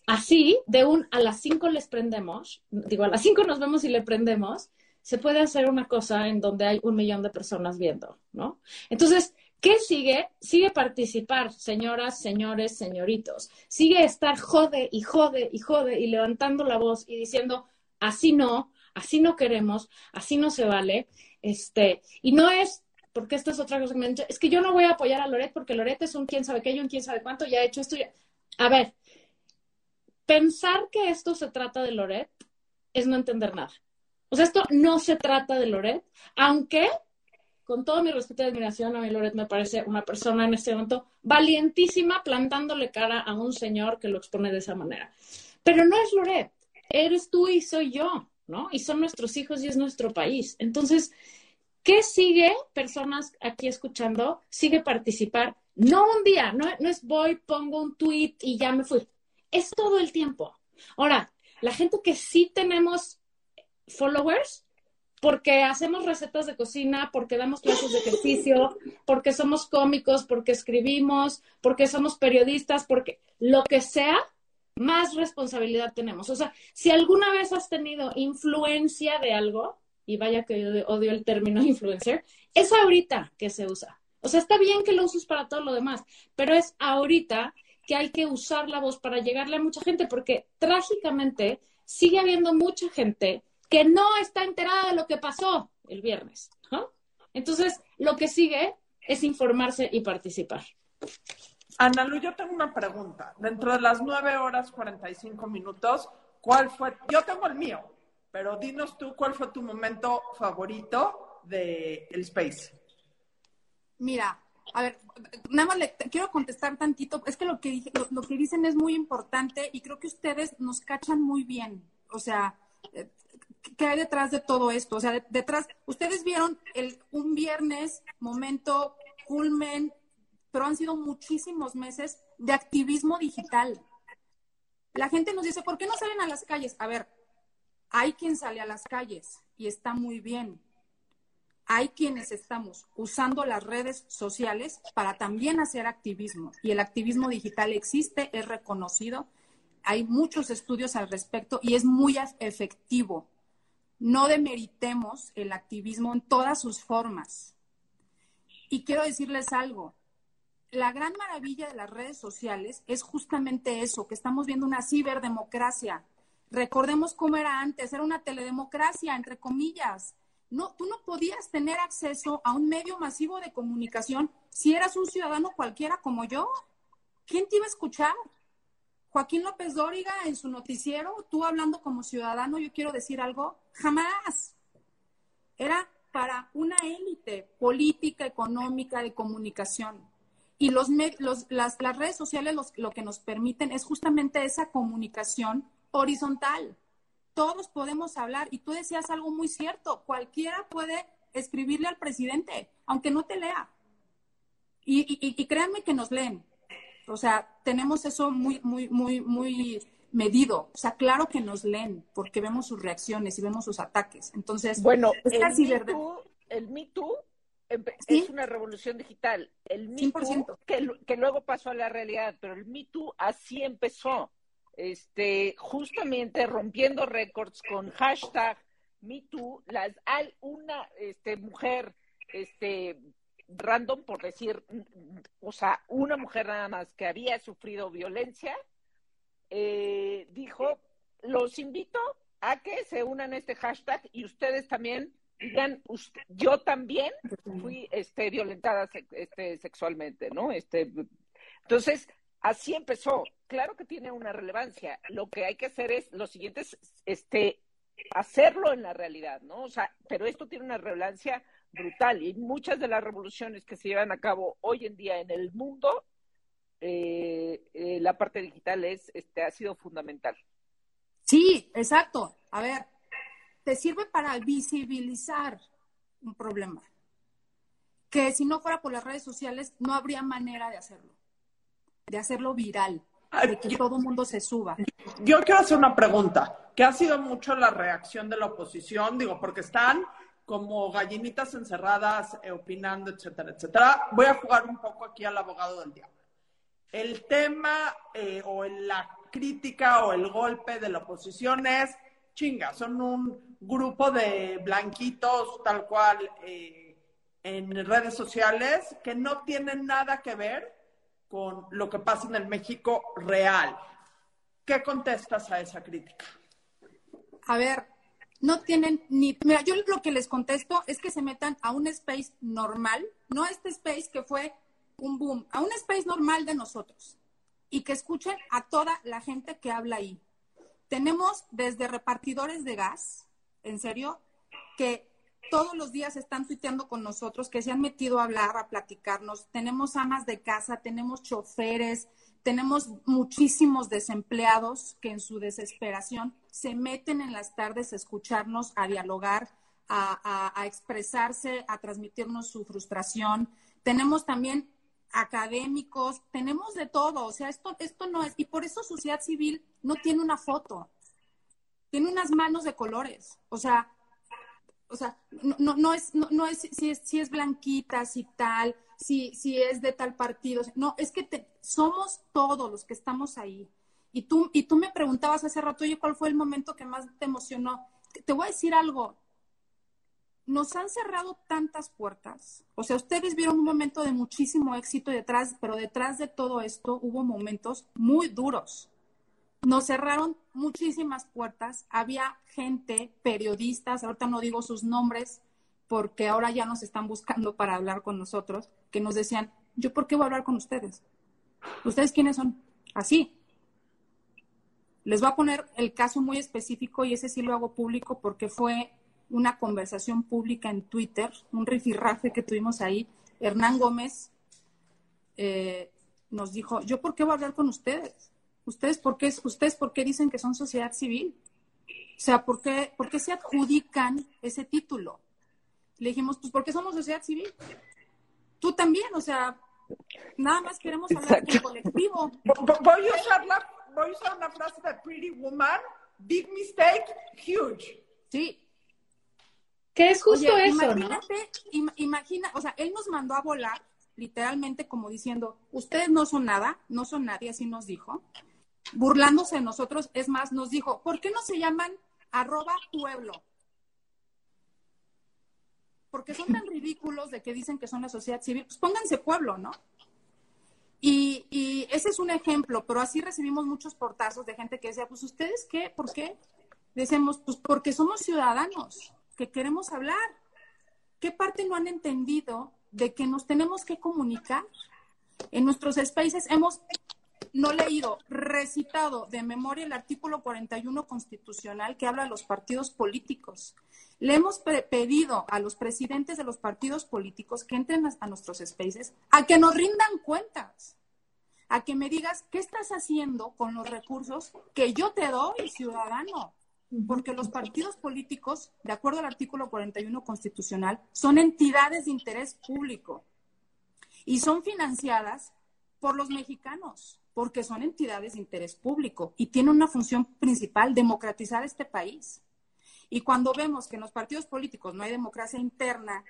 así, de un a las cinco les prendemos, digo, a las cinco nos vemos y le prendemos, se puede hacer una cosa en donde hay un millón de personas viendo, ¿no? Entonces, ¿Qué sigue? Sigue participar, señoras, señores, señoritos. Sigue estar jode y jode y jode y levantando la voz y diciendo, así no, así no queremos, así no se vale. Este, y no es, porque esta es otra cosa que me han dicho, es que yo no voy a apoyar a Loret porque Loret es un quién sabe qué, un quién sabe cuánto, ya ha hecho esto. A ver, pensar que esto se trata de Loret es no entender nada. O sea, esto no se trata de Loret, aunque con todo mi respeto y admiración, a mi Loret me parece una persona en este momento valientísima plantándole cara a un señor que lo expone de esa manera. Pero no es Loret, eres tú y soy yo, ¿no? Y son nuestros hijos y es nuestro país. Entonces, ¿qué sigue, personas aquí escuchando? Sigue participar. No un día, no, no es voy, pongo un tweet y ya me fui. Es todo el tiempo. Ahora, la gente que sí tenemos followers, porque hacemos recetas de cocina, porque damos clases de ejercicio, porque somos cómicos, porque escribimos, porque somos periodistas, porque lo que sea, más responsabilidad tenemos. O sea, si alguna vez has tenido influencia de algo, y vaya que odio el término influencer, es ahorita que se usa. O sea, está bien que lo uses para todo lo demás, pero es ahorita que hay que usar la voz para llegarle a mucha gente, porque trágicamente sigue habiendo mucha gente que no está enterada de lo que pasó el viernes. Entonces, lo que sigue es informarse y participar. Ana Lu, yo tengo una pregunta. Dentro de las nueve horas 45 minutos, ¿cuál fue? Yo tengo el mío, pero dinos tú cuál fue tu momento favorito de el Space. Mira, a ver, nada más le quiero contestar tantito. Es que lo que, lo que dicen es muy importante y creo que ustedes nos cachan muy bien. O sea, eh, ¿qué hay detrás de todo esto? O sea, detrás, ustedes vieron el, un viernes, momento, culmen, pero han sido muchísimos meses de activismo digital. La gente nos dice, ¿por qué no salen a las calles? A ver, hay quien sale a las calles y está muy bien. Hay quienes estamos usando las redes sociales para también hacer activismo. Y el activismo digital existe, es reconocido. Hay muchos estudios al respecto y es muy efectivo no demeritemos el activismo en todas sus formas. Y quiero decirles algo, la gran maravilla de las redes sociales es justamente eso, que estamos viendo una ciberdemocracia. Recordemos cómo era antes, era una teledemocracia, entre comillas. No, tú no podías tener acceso a un medio masivo de comunicación si eras un ciudadano cualquiera como yo. ¿Quién te iba a escuchar? Joaquín López Dóriga en su noticiero, tú hablando como ciudadano, yo quiero decir algo, jamás. Era para una élite política, económica, de comunicación. Y los, los las, las, redes sociales los, lo que nos permiten es justamente esa comunicación horizontal. Todos podemos hablar y tú decías algo muy cierto, cualquiera puede escribirle al presidente, aunque no te lea. Y, y, y créanme que nos leen. O sea, tenemos eso muy, muy, muy, muy medido. O sea, claro que nos leen porque vemos sus reacciones y vemos sus ataques. Entonces, bueno, el, Me Too, el Me Too es una revolución digital. El Me Too, que, que, luego pasó a la realidad, pero el Me Too así empezó. Este, justamente rompiendo récords con hashtag Me Too, las, hay una este, mujer este, random, por decir, o sea, una mujer nada más que había sufrido violencia, eh, dijo, los invito a que se unan a este hashtag y ustedes también digan, yo también fui este, violentada este, sexualmente, ¿no? Este, entonces, así empezó. Claro que tiene una relevancia. Lo que hay que hacer es lo siguiente, es, este, hacerlo en la realidad, ¿no? O sea, pero esto tiene una relevancia brutal y muchas de las revoluciones que se llevan a cabo hoy en día en el mundo eh, eh, la parte digital es, este, ha sido fundamental. Sí, exacto. A ver, te sirve para visibilizar un problema. Que si no fuera por las redes sociales, no habría manera de hacerlo. De hacerlo viral. De que todo el mundo se suba. Yo quiero hacer una pregunta, que ha sido mucho la reacción de la oposición, digo, porque están como gallinitas encerradas, eh, opinando, etcétera, etcétera. Voy a jugar un poco aquí al abogado del diablo el tema eh, o la crítica o el golpe de la oposición es chinga, son un grupo de blanquitos tal cual eh, en redes sociales que no tienen nada que ver con lo que pasa en el México real. ¿Qué contestas a esa crítica? A ver, no tienen ni... Mira, yo lo que les contesto es que se metan a un space normal, no este space que fue un boom, a un space normal de nosotros y que escuchen a toda la gente que habla ahí. Tenemos desde repartidores de gas, en serio, que todos los días están tuiteando con nosotros, que se han metido a hablar, a platicarnos. Tenemos amas de casa, tenemos choferes, tenemos muchísimos desempleados que en su desesperación se meten en las tardes a escucharnos, a dialogar, a, a expresarse, a transmitirnos su frustración. Tenemos también académicos, tenemos de todo, o sea, esto, esto no es, y por eso sociedad civil no tiene una foto, tiene unas manos de colores, o sea, o sea, no, no, es, no, no es, si es, si es blanquita, si tal, si, si es de tal partido, no, es que te, somos todos los que estamos ahí. Y tú, y tú me preguntabas hace rato, oye, ¿cuál fue el momento que más te emocionó? te voy a decir algo, nos han cerrado tantas puertas. O sea, ustedes vieron un momento de muchísimo éxito detrás, pero detrás de todo esto hubo momentos muy duros. Nos cerraron muchísimas puertas. Había gente, periodistas, ahorita no digo sus nombres porque ahora ya nos están buscando para hablar con nosotros, que nos decían, ¿yo por qué voy a hablar con ustedes? ¿Ustedes quiénes son? Así. Les voy a poner el caso muy específico y ese sí lo hago público porque fue una conversación pública en Twitter, un rifirrafe que tuvimos ahí. Hernán Gómez eh, nos dijo, ¿yo por qué voy a hablar con ustedes? ¿Ustedes por qué, ustedes por qué dicen que son sociedad civil? O sea, ¿por qué, ¿por qué se adjudican ese título? Le dijimos, pues porque somos sociedad civil. Tú también, o sea, nada más queremos hablar del colectivo. Voy a, usar voy a usar una frase de Pretty Woman, big mistake, huge. Sí, que es justo eso, imagínate, imagina, o sea, él nos mandó a volar, literalmente como diciendo, ustedes no son nada, no son nadie, así nos dijo, burlándose de nosotros, es más, nos dijo, ¿por qué no se llaman arroba pueblo? Porque son tan ridículos de que dicen que son la sociedad civil, pues pónganse pueblo, ¿no? Y, y, ese es un ejemplo, pero así recibimos muchos portazos de gente que decía, pues ustedes qué, ¿por qué? Decimos, pues porque somos ciudadanos que queremos hablar. ¿Qué parte no han entendido de que nos tenemos que comunicar? En nuestros spaces hemos no leído, recitado de memoria el artículo 41 constitucional que habla de los partidos políticos. Le hemos pedido a los presidentes de los partidos políticos que entren a, nuestros spaces a que nos rindan cuentas, a que me digas qué estás haciendo con los recursos que yo te doy, ciudadano. Porque los partidos políticos, de acuerdo al artículo 41 constitucional, son entidades de interés público y son financiadas por los mexicanos, porque son entidades de interés público y tienen una función principal, democratizar este país. Y cuando vemos que en los partidos políticos no hay democracia interna,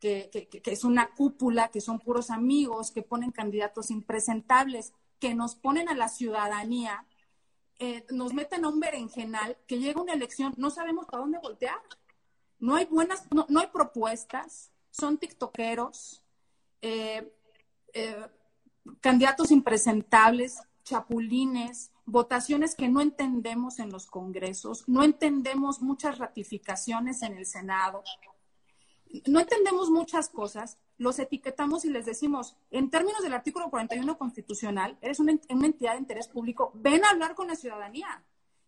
que, es una cúpula, que son puros amigos, que ponen candidatos impresentables, que nos ponen a la ciudadanía, eh, nos meten a un berenjenal, que llega una elección, no sabemos para dónde voltear. No hay buenas, no, hay propuestas, son tiktokeros, eh, eh, candidatos impresentables, chapulines, votaciones que no entendemos en los congresos, no entendemos muchas ratificaciones en el Senado, no entendemos muchas cosas, los etiquetamos y les decimos, en términos del artículo 41 constitucional, eres una, entidad de interés público, ven a hablar con la ciudadanía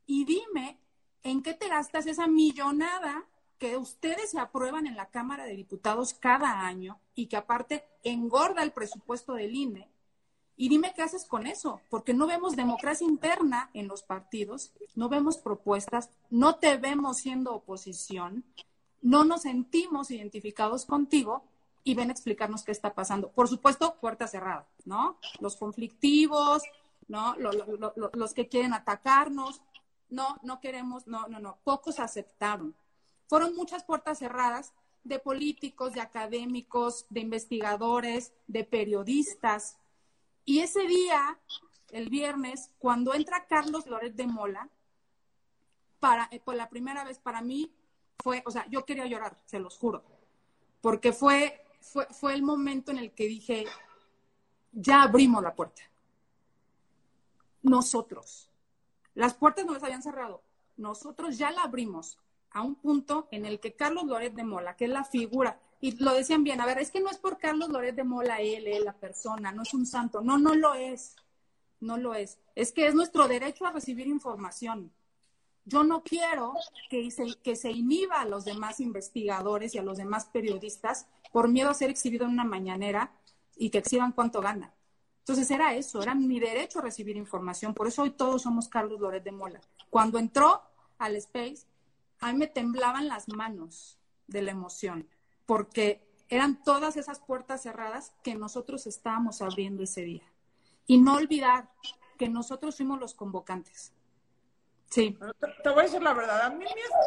y dime en qué te gastas esa millonada que ustedes se aprueban en la Cámara de Diputados cada año y que aparte engorda el presupuesto del INE y dime qué haces con eso, porque no vemos democracia interna en los partidos, no vemos propuestas, no te vemos siendo oposición, no nos sentimos identificados contigo y ven a explicarnos qué está pasando. Por supuesto, puerta cerrada, ¿no? Los conflictivos, ¿no? los que quieren atacarnos, no, no queremos, no, no, no, pocos aceptaron. Fueron muchas puertas cerradas de políticos, de académicos, de investigadores, de periodistas, y ese día, el viernes, cuando entra Carlos Loret de Mola, para, eh, por la primera vez para mí fue, o sea, yo quería llorar, se los juro, porque fue, fue, fue el momento en el que dije, ya abrimos la puerta. Nosotros. Las puertas no las habían cerrado. Nosotros ya la abrimos a un punto en el que Carlos Loret de Mola, que es la figura y lo decían bien, a ver, es que no es por Carlos Loret de Mola, él, él, la persona, no es un santo, no, no lo es, no lo es, es que es nuestro derecho a recibir información. Yo no quiero que se, inhiba a los demás investigadores y a los demás periodistas por miedo a ser exhibido en una mañanera y que exhiban cuánto gana. Entonces era eso, era mi derecho a recibir información. Por eso hoy todos somos Carlos Loret de Mola. Cuando entró al Space, a mí me temblaban las manos de la emoción porque eran todas esas puertas cerradas que nosotros estábamos abriendo ese día. Y no olvidar que nosotros fuimos los convocantes. Sí. Te, voy a decir la verdad, a mí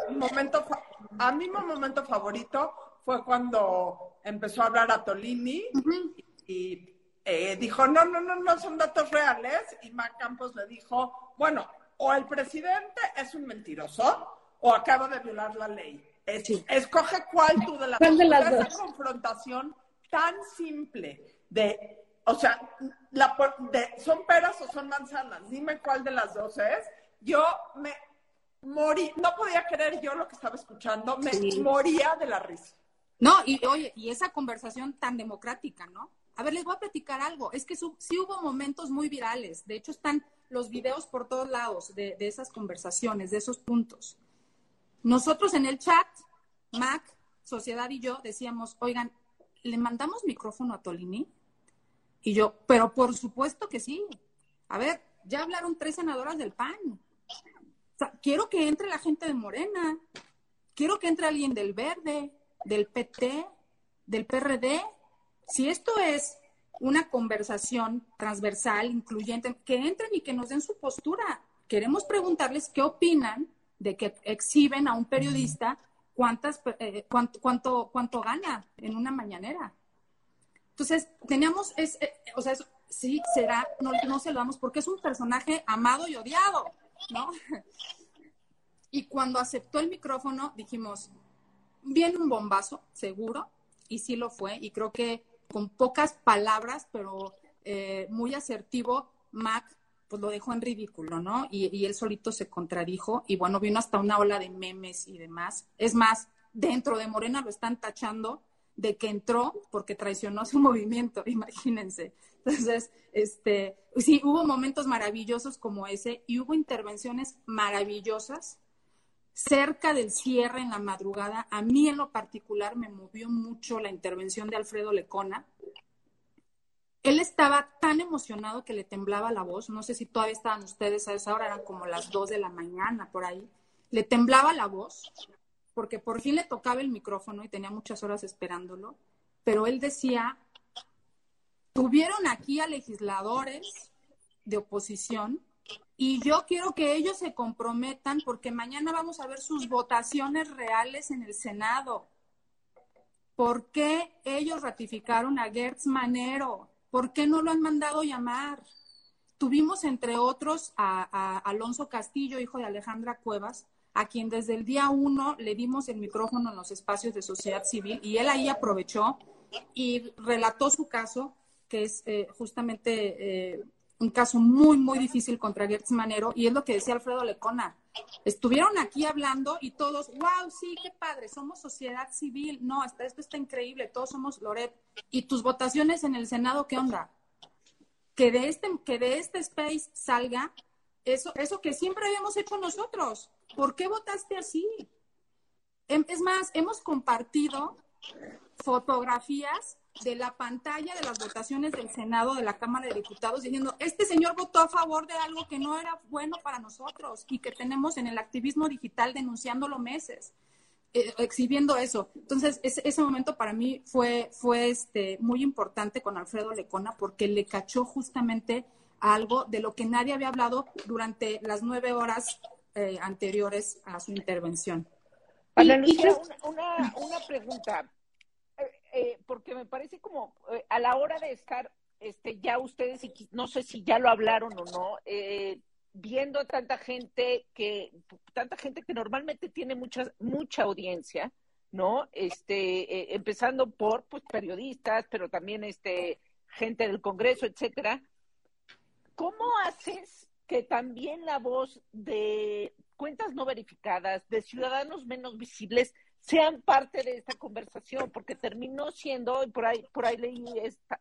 mi momento, a mí mi momento favorito fue cuando empezó a hablar a Tolini y, eh, dijo, no, no, no, no son datos reales. Y Mac Campos le dijo, bueno, o el presidente es un mentiroso o acaba de violar la ley. Escoge cuál tú de las, ¿Cuál de las dos. Esa confrontación tan simple de, o sea, la, de, ¿son peras o son manzanas? Dime cuál de las dos es. Yo me morí, no podía creer yo lo que estaba escuchando, me moría de la risa. No, y oye, y esa conversación tan democrática, ¿no? A ver, les voy a platicar algo. Es que sí hubo momentos muy virales. De hecho, están los videos por todos lados de, de esas conversaciones, de esos puntos. Nosotros en el chat, Mac, Sociedad y yo decíamos, oigan, ¿le mandamos micrófono a Tolini? Y yo, pero por supuesto que sí. A ver, ya hablaron tres senadoras del PAN. Quiero que entre la gente de Morena. Quiero que entre alguien del Verde, del PT, del PRD. Si esto es una conversación transversal, incluyente, que entren y que nos den su postura. Queremos preguntarles qué opinan de que exhiben a un periodista cuántas, eh, cuánto, cuánto, cuánto gana en una mañanera. Entonces, teníamos, es, eh, o sea, sí, será, no, no se lo damos porque es un personaje amado y odiado, ¿no? Y cuando aceptó el micrófono, dijimos, viene un bombazo, seguro, y sí lo fue, y creo que con pocas palabras, pero eh, muy asertivo, Mac pues lo dejó en ridículo, ¿no? Y, él solito se contradijo y bueno, vino hasta una ola de memes y demás. Es más, dentro de Morena lo están tachando de que entró porque traicionó su movimiento, imagínense. Entonces, este, sí, hubo momentos maravillosos como ese y hubo intervenciones maravillosas cerca del cierre en la madrugada. A mí en lo particular me movió mucho la intervención de Alfredo Lecona. Él estaba tan emocionado que le temblaba la voz. No sé si todavía estaban ustedes a esa hora, eran como las dos de la mañana por ahí. Le temblaba la voz porque por fin le tocaba el micrófono y tenía muchas horas esperándolo, pero él decía, tuvieron aquí a legisladores de oposición y yo quiero que ellos se comprometan porque mañana vamos a ver sus votaciones reales en el Senado. ¿Por qué ellos ratificaron a Gertz Manero? ¿Por qué no lo han mandado llamar? Tuvimos, entre otros, a, a Alonso Castillo, hijo de Alejandra Cuevas, a quien desde el día uno le dimos el micrófono en los espacios de sociedad civil y él ahí aprovechó y relató su caso, que es eh, justamente eh, un caso muy, muy difícil contra Gertz Manero, y es lo que decía Alfredo Lecona. Estuvieron aquí hablando y todos, wow, sí, qué padre, somos sociedad civil, no, hasta esto está increíble, todos somos Loret. ¿Y tus votaciones en el Senado qué onda? Que de este, que de este space salga eso, eso que siempre habíamos hecho nosotros. ¿Por qué votaste así? Em, es más, hemos compartido fotografías de la pantalla de las votaciones del Senado, de la Cámara de Diputados, diciendo, este señor votó a favor de algo que no era bueno para nosotros y que tenemos en el activismo digital denunciándolo meses, eh, exhibiendo eso. Entonces, ese, ese, momento para mí fue, fue este, muy importante con Alfredo Lecona porque le cachó justamente algo de lo que nadie había hablado durante las nueve horas eh, anteriores a su intervención. Ana Lucía, una, una, pregunta, eh, eh, porque me parece como a la hora de estar, este, ya ustedes, no sé si ya lo hablaron o no, viendo tanta gente que, tanta gente que normalmente tiene mucha, mucha audiencia, ¿no? Este, empezando por pues periodistas, pero también este gente del Congreso, etcétera. ¿Cómo haces que también la voz de cuentas no verificadas, de ciudadanos menos visibles, sean parte de esta conversación, porque terminó siendo, y por ahí, por ahí leí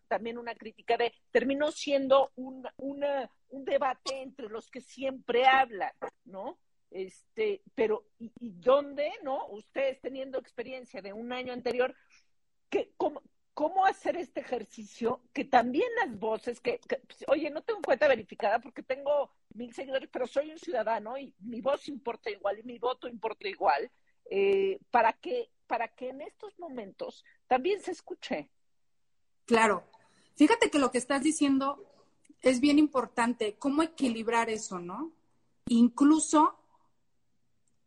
también una crítica de, terminó siendo un, una, un debate entre los que siempre hablan, ¿no? Este, pero, ¿y, y dónde, no? Ustedes teniendo experiencia de un año anterior, ¿qué, cómo, cómo hacer este ejercicio que también las voces, que, pues, oye, no tengo cuenta verificada porque tengo mil seguidores, pero soy un ciudadano y mi voz importa igual y mi voto importa igual, eh, para, que, para que en estos momentos también se escuche. Claro. Fíjate que lo que estás diciendo es bien importante, cómo equilibrar eso, ¿no? Incluso,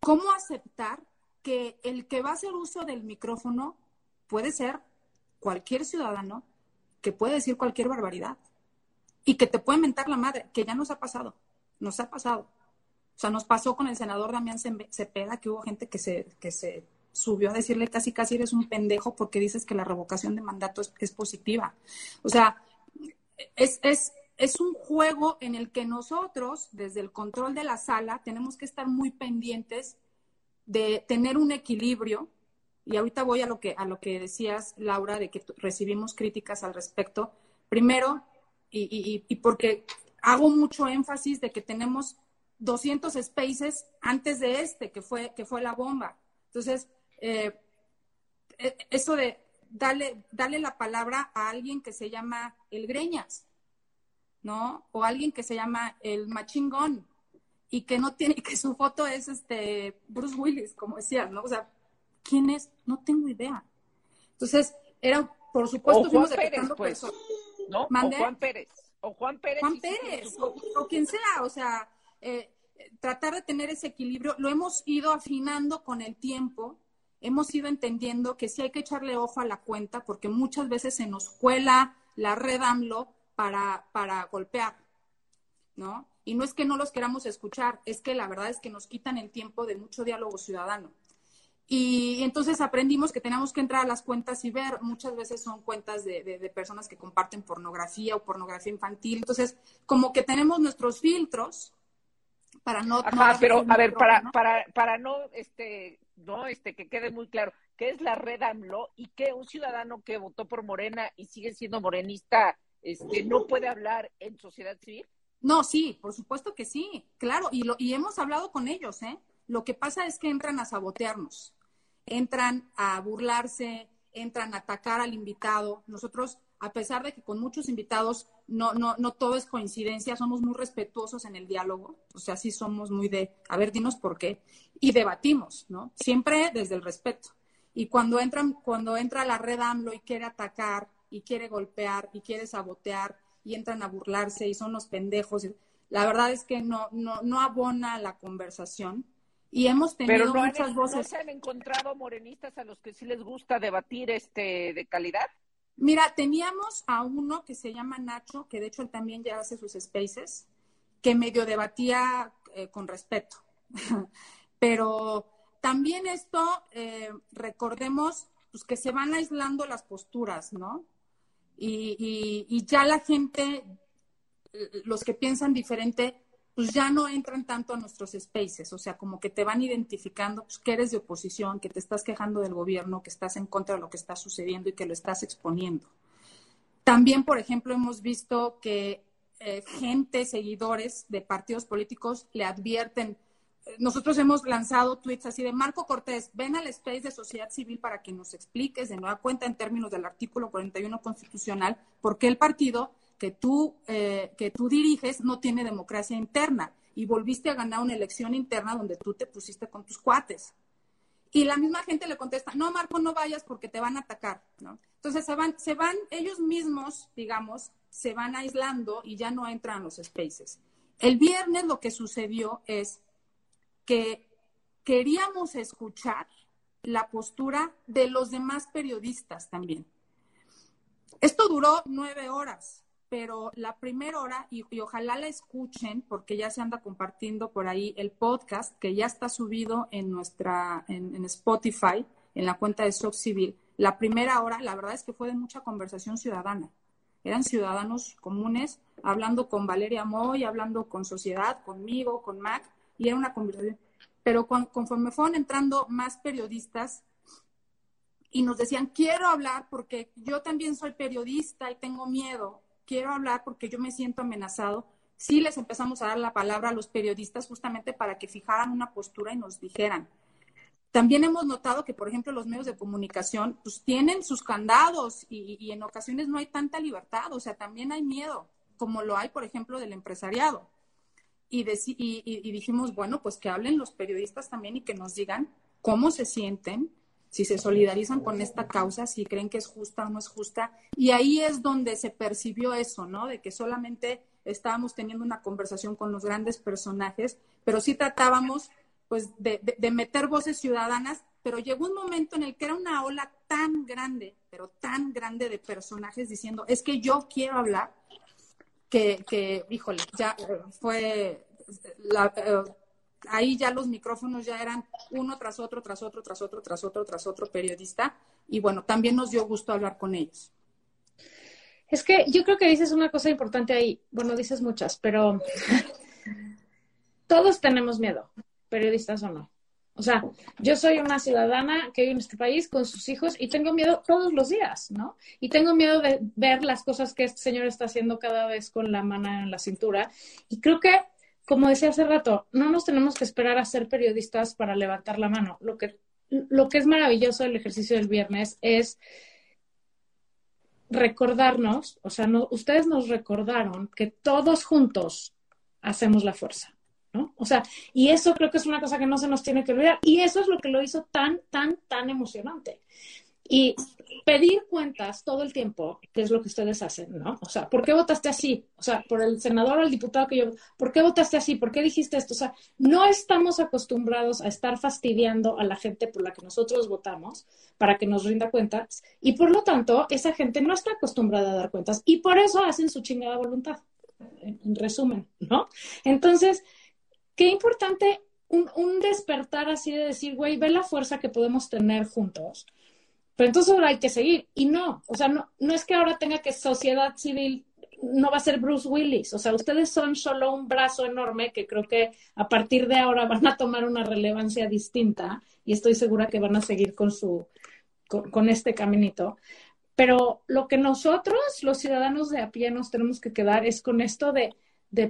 cómo aceptar que el que va a hacer uso del micrófono puede ser cualquier ciudadano que puede decir cualquier barbaridad y que te puede mentar la madre, que ya nos ha pasado, nos ha pasado. O sea, nos pasó con el senador Damián Cepeda, que hubo gente que se, que se subió a decirle casi casi eres un pendejo porque dices que la revocación de mandato es, positiva. O sea, es, es, es un juego en el que nosotros, desde el control de la sala, tenemos que estar muy pendientes de tener un equilibrio y ahorita voy a lo que, a lo que decías, Laura, de que recibimos críticas al respecto. Primero, y, y, porque hago mucho énfasis de que tenemos 200 spaces antes de este, que fue, que fue la bomba. Entonces, eh, e, eso de darle, darle la palabra a alguien que se llama el Greñas, ¿no? O alguien que se llama el Machingón y que no tiene, que su foto es este Bruce Willis, como decías, ¿no? O sea, ¿Quién es? No tengo idea. Entonces, era, por supuesto, o Juan Pérez, pues, ¿no? O Juan Pérez. O Juan Pérez. Juan Pérez, o, quien sea, o sea, eh, tratar de tener ese equilibrio. Lo hemos ido afinando con el tiempo, hemos ido entendiendo que sí hay que echarle ojo a la cuenta, porque muchas veces se nos cuela la red AMLO para, para golpear, ¿no? Y no es que no los queramos escuchar, es que la verdad es que nos quitan el tiempo de mucho diálogo ciudadano. Y entonces aprendimos que tenemos que entrar a las cuentas y ver, muchas veces son cuentas de, de, personas que comparten pornografía o pornografía infantil. Entonces, como que tenemos nuestros filtros para no... Ajá, pero a ver, para, para, para no, este, no, este, que quede muy claro, que es la red AMLO y que un ciudadano que votó por Morena y sigue siendo morenista este, no puede hablar en sociedad civil? No, sí, por supuesto que sí, claro, y, lo, y hemos hablado con ellos, ¿eh? Lo que pasa es que entran a sabotearnos, entran a burlarse, entran a atacar al invitado. Nosotros, a pesar de que con muchos invitados no, no, no todo es coincidencia, somos muy respetuosos en el diálogo, o sea, sí somos muy de, a ver, dinos por qué, y debatimos, ¿no? Siempre desde el respeto. Y cuando entran, cuando entra la red AMLO y quiere atacar, y quiere golpear, y quiere sabotear, y entran a burlarse, y son los pendejos, la verdad es que no, no, no abona la conversación. Y hemos tenido muchas voces. ¿No se han encontrado morenistas a los que sí les gusta debatir este de calidad? Mira, teníamos a uno que se llama Nacho, que de hecho él también ya hace sus spaces, que medio debatía eh, con respeto. Pero también esto, eh, recordemos, pues que se van aislando las posturas, ¿no? Y, y, ya la gente, los que piensan diferente, pues ya no entran tanto a nuestros spaces, o sea, como que te van identificando pues, que eres de oposición, que te estás quejando del gobierno, que estás en contra de lo que está sucediendo y que lo estás exponiendo. También, por ejemplo, hemos visto que eh, gente, seguidores de partidos políticos le advierten. Nosotros hemos lanzado tweets así de Marco Cortés, ven al space de sociedad civil para que nos expliques de nueva cuenta en términos del artículo 41 constitucional por qué el partido que tú, eh, que tú diriges no tiene democracia interna y volviste a ganar una elección interna donde tú te pusiste con tus cuates. Y la misma gente le contesta, no, Marco, no vayas porque te van a atacar, ¿no? Entonces se van, se van ellos mismos, digamos, se van aislando y ya no entran los spaces. El viernes lo que sucedió es que queríamos escuchar la postura de los demás periodistas también. Esto duró nueve horas pero la primera hora, y, ojalá la escuchen, porque ya se anda compartiendo por ahí el podcast que ya está subido en nuestra, en, Spotify, en la cuenta de Soc Civil. La primera hora, la verdad es que fue de mucha conversación ciudadana. Eran ciudadanos comunes hablando con Valeria Moy, hablando con Sociedad, conmigo, con Mac, y era una conversación. Pero conforme fueron entrando más periodistas, y nos decían, quiero hablar porque yo también soy periodista y tengo miedo quiero hablar porque yo me siento amenazado, sí les empezamos a dar la palabra a los periodistas justamente para que fijaran una postura y nos dijeran. También hemos notado que, por ejemplo, los medios de comunicación pues, tienen sus candados y, en ocasiones no hay tanta libertad, o sea, también hay miedo, como lo hay, por ejemplo, del empresariado. Y, y dijimos, bueno, pues que hablen los periodistas también y que nos digan cómo se sienten, si se solidarizan con esta causa, si creen que es justa o no es justa. Y ahí es donde se percibió eso, ¿no? De que solamente estábamos teniendo una conversación con los grandes personajes, pero sí tratábamos pues de, meter voces ciudadanas, pero llegó un momento en el que era una ola tan grande, pero tan grande de personajes diciendo, es que yo quiero hablar, que, que híjole, ya fue, la, eh, ahí ya los micrófonos ya eran uno tras otro, tras otro, tras otro, tras otro, tras otro periodista. Y bueno, también nos dio gusto hablar con ellos. Es que yo creo que dices una cosa importante ahí. Bueno, dices muchas, pero todos tenemos miedo, periodistas o no. O sea, yo soy una ciudadana que vive en este país con sus hijos y tengo miedo todos los días, ¿no? Y tengo miedo de ver las cosas que este señor está haciendo cada vez con la mano en la cintura. Y creo que como decía hace rato, no nos tenemos que esperar a ser periodistas para levantar la mano. Lo que, lo que es maravilloso del ejercicio del viernes es recordarnos, o sea, no, ustedes nos recordaron que todos juntos hacemos la fuerza, ¿no? O sea, y eso creo que es una cosa que no se nos tiene que olvidar. Y eso es lo que lo hizo tan, tan, tan emocionante. Y pedir cuentas todo el tiempo, que es lo que ustedes hacen, ¿no? O sea, ¿por qué votaste así? O sea, por el senador o el diputado que yo, ¿por qué votaste así? ¿Por qué dijiste esto? O sea, no estamos acostumbrados a estar fastidiando a la gente por la que nosotros votamos para que nos rinda cuentas y por lo tanto esa gente no está acostumbrada a dar cuentas y por eso hacen su chingada voluntad, en, resumen, ¿no? Entonces, qué importante un, un despertar así de decir, güey, ve la fuerza que podemos tener juntos pero entonces ahora hay que seguir. Y no, o sea, no, es que ahora tenga que sociedad civil, no va a ser Bruce Willis. O sea, ustedes son solo un brazo enorme que creo que a partir de ahora van a tomar una relevancia distinta y estoy segura que van a seguir con su, con, este caminito. Pero lo que nosotros, los ciudadanos de a pie, nos tenemos que quedar es con esto de,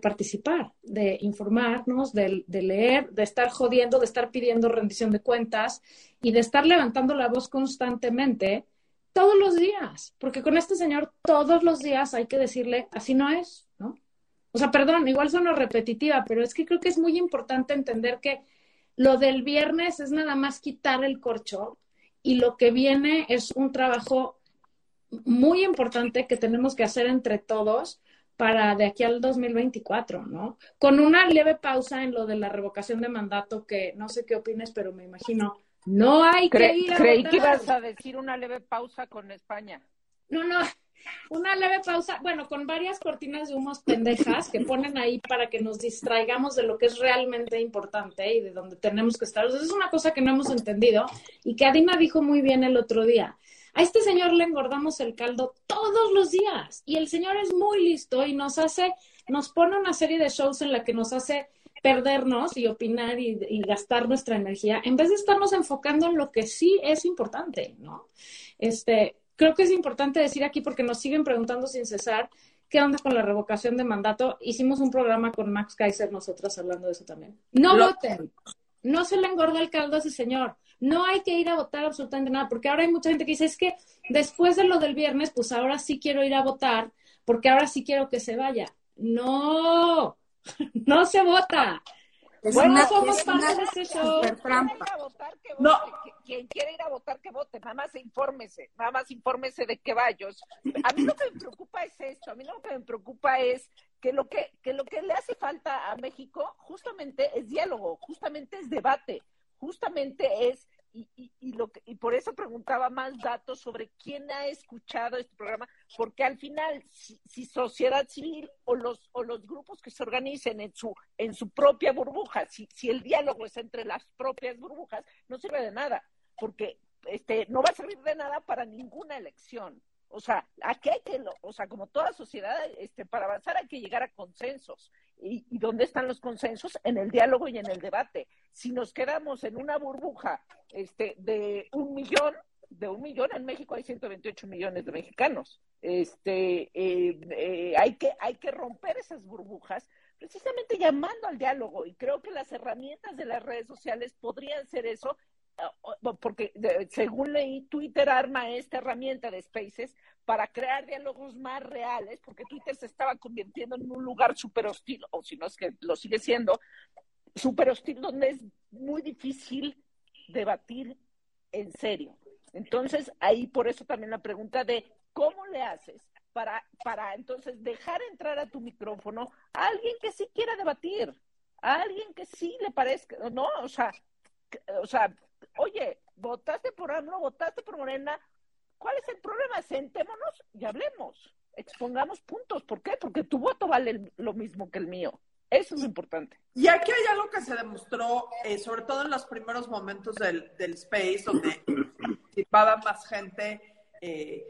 participar, de informarnos, de, de, leer, de estar jodiendo, de estar pidiendo rendición de cuentas y de estar levantando la voz constantemente todos los días. Porque con este señor todos los días hay que decirle, así no es, ¿no? O sea, perdón, igual suena repetitiva, pero es que creo que es muy importante entender que lo del viernes es nada más quitar el corcho y lo que viene es un trabajo muy importante que tenemos que hacer entre todos para de aquí al 2024, ¿no? Con una leve pausa en lo de la revocación de mandato, que no sé qué opines, pero me imagino, no hay que ir a Creí que ibas a decir una leve pausa con España. No, no, una leve pausa, bueno, con varias cortinas de humos pendejas que ponen ahí para que nos distraigamos de lo que es realmente importante y de donde tenemos que estar. es una cosa que no hemos entendido y que Adina dijo muy bien el otro día. A este señor le engordamos el caldo todos los días y el señor es muy listo y nos hace, nos pone una serie de shows en la que nos hace perdernos y opinar y, y, gastar nuestra energía en vez de estarnos enfocando en lo que sí es importante, ¿no? Este, creo que es importante decir aquí porque nos siguen preguntando sin cesar qué onda con la revocación de mandato. Hicimos un programa con Max Kaiser nosotras hablando de eso también. No voten. No se le engorda el caldo a ese señor. No hay que ir a votar absolutamente nada, porque ahora hay mucha gente que dice, es que después de lo del viernes, pues ahora sí quiero ir a votar, porque ahora sí quiero que se vaya. No, no se vota. bueno, no somos parte de ese show. no quien quiere ir a votar, que vote, nada más infórmese, nada más infórmese de qué vayos. A mí lo que me preocupa es esto, a mí lo que me preocupa es que lo que, que lo que le hace falta a México justamente es diálogo, justamente es debate, justamente es y, y, y, lo y por eso preguntaba más datos sobre quién ha escuchado este programa, porque al final, si, sociedad civil o los, o los grupos que se organicen en su, en su propia burbuja, si, si el diálogo es entre las propias burbujas, no sirve de nada porque este, no va a servir de nada para ninguna elección. O sea, aquí hay que, o sea, como toda sociedad, este, para avanzar hay que llegar a consensos. ¿Y, ¿Y, dónde están los consensos? En el diálogo y en el debate. Si nos quedamos en una burbuja este, de un millón, de un millón, en México hay 128 millones de mexicanos. Este, eh, eh, hay, que, hay que romper esas burbujas precisamente llamando al diálogo. Y creo que las herramientas de las redes sociales podrían ser eso porque según leí, Twitter arma esta herramienta de Spaces para crear diálogos más reales, porque Twitter se estaba convirtiendo en un lugar súper hostil, o si no es que lo sigue siendo, súper hostil, donde es muy difícil debatir en serio. Entonces, ahí por eso también la pregunta de cómo le haces para, para entonces dejar entrar a tu micrófono a alguien que sí quiera debatir, a alguien que sí le parezca, no, o sea, o sea, oye, votaste por AMLO, votaste por Morena, ¿cuál es el problema? Sentémonos y hablemos, expongamos puntos. ¿Por qué? Porque tu voto vale lo mismo que el mío. Eso es importante. Y aquí hay algo que se demostró, eh, sobre todo en los primeros momentos del, del Space, donde participaba más gente eh,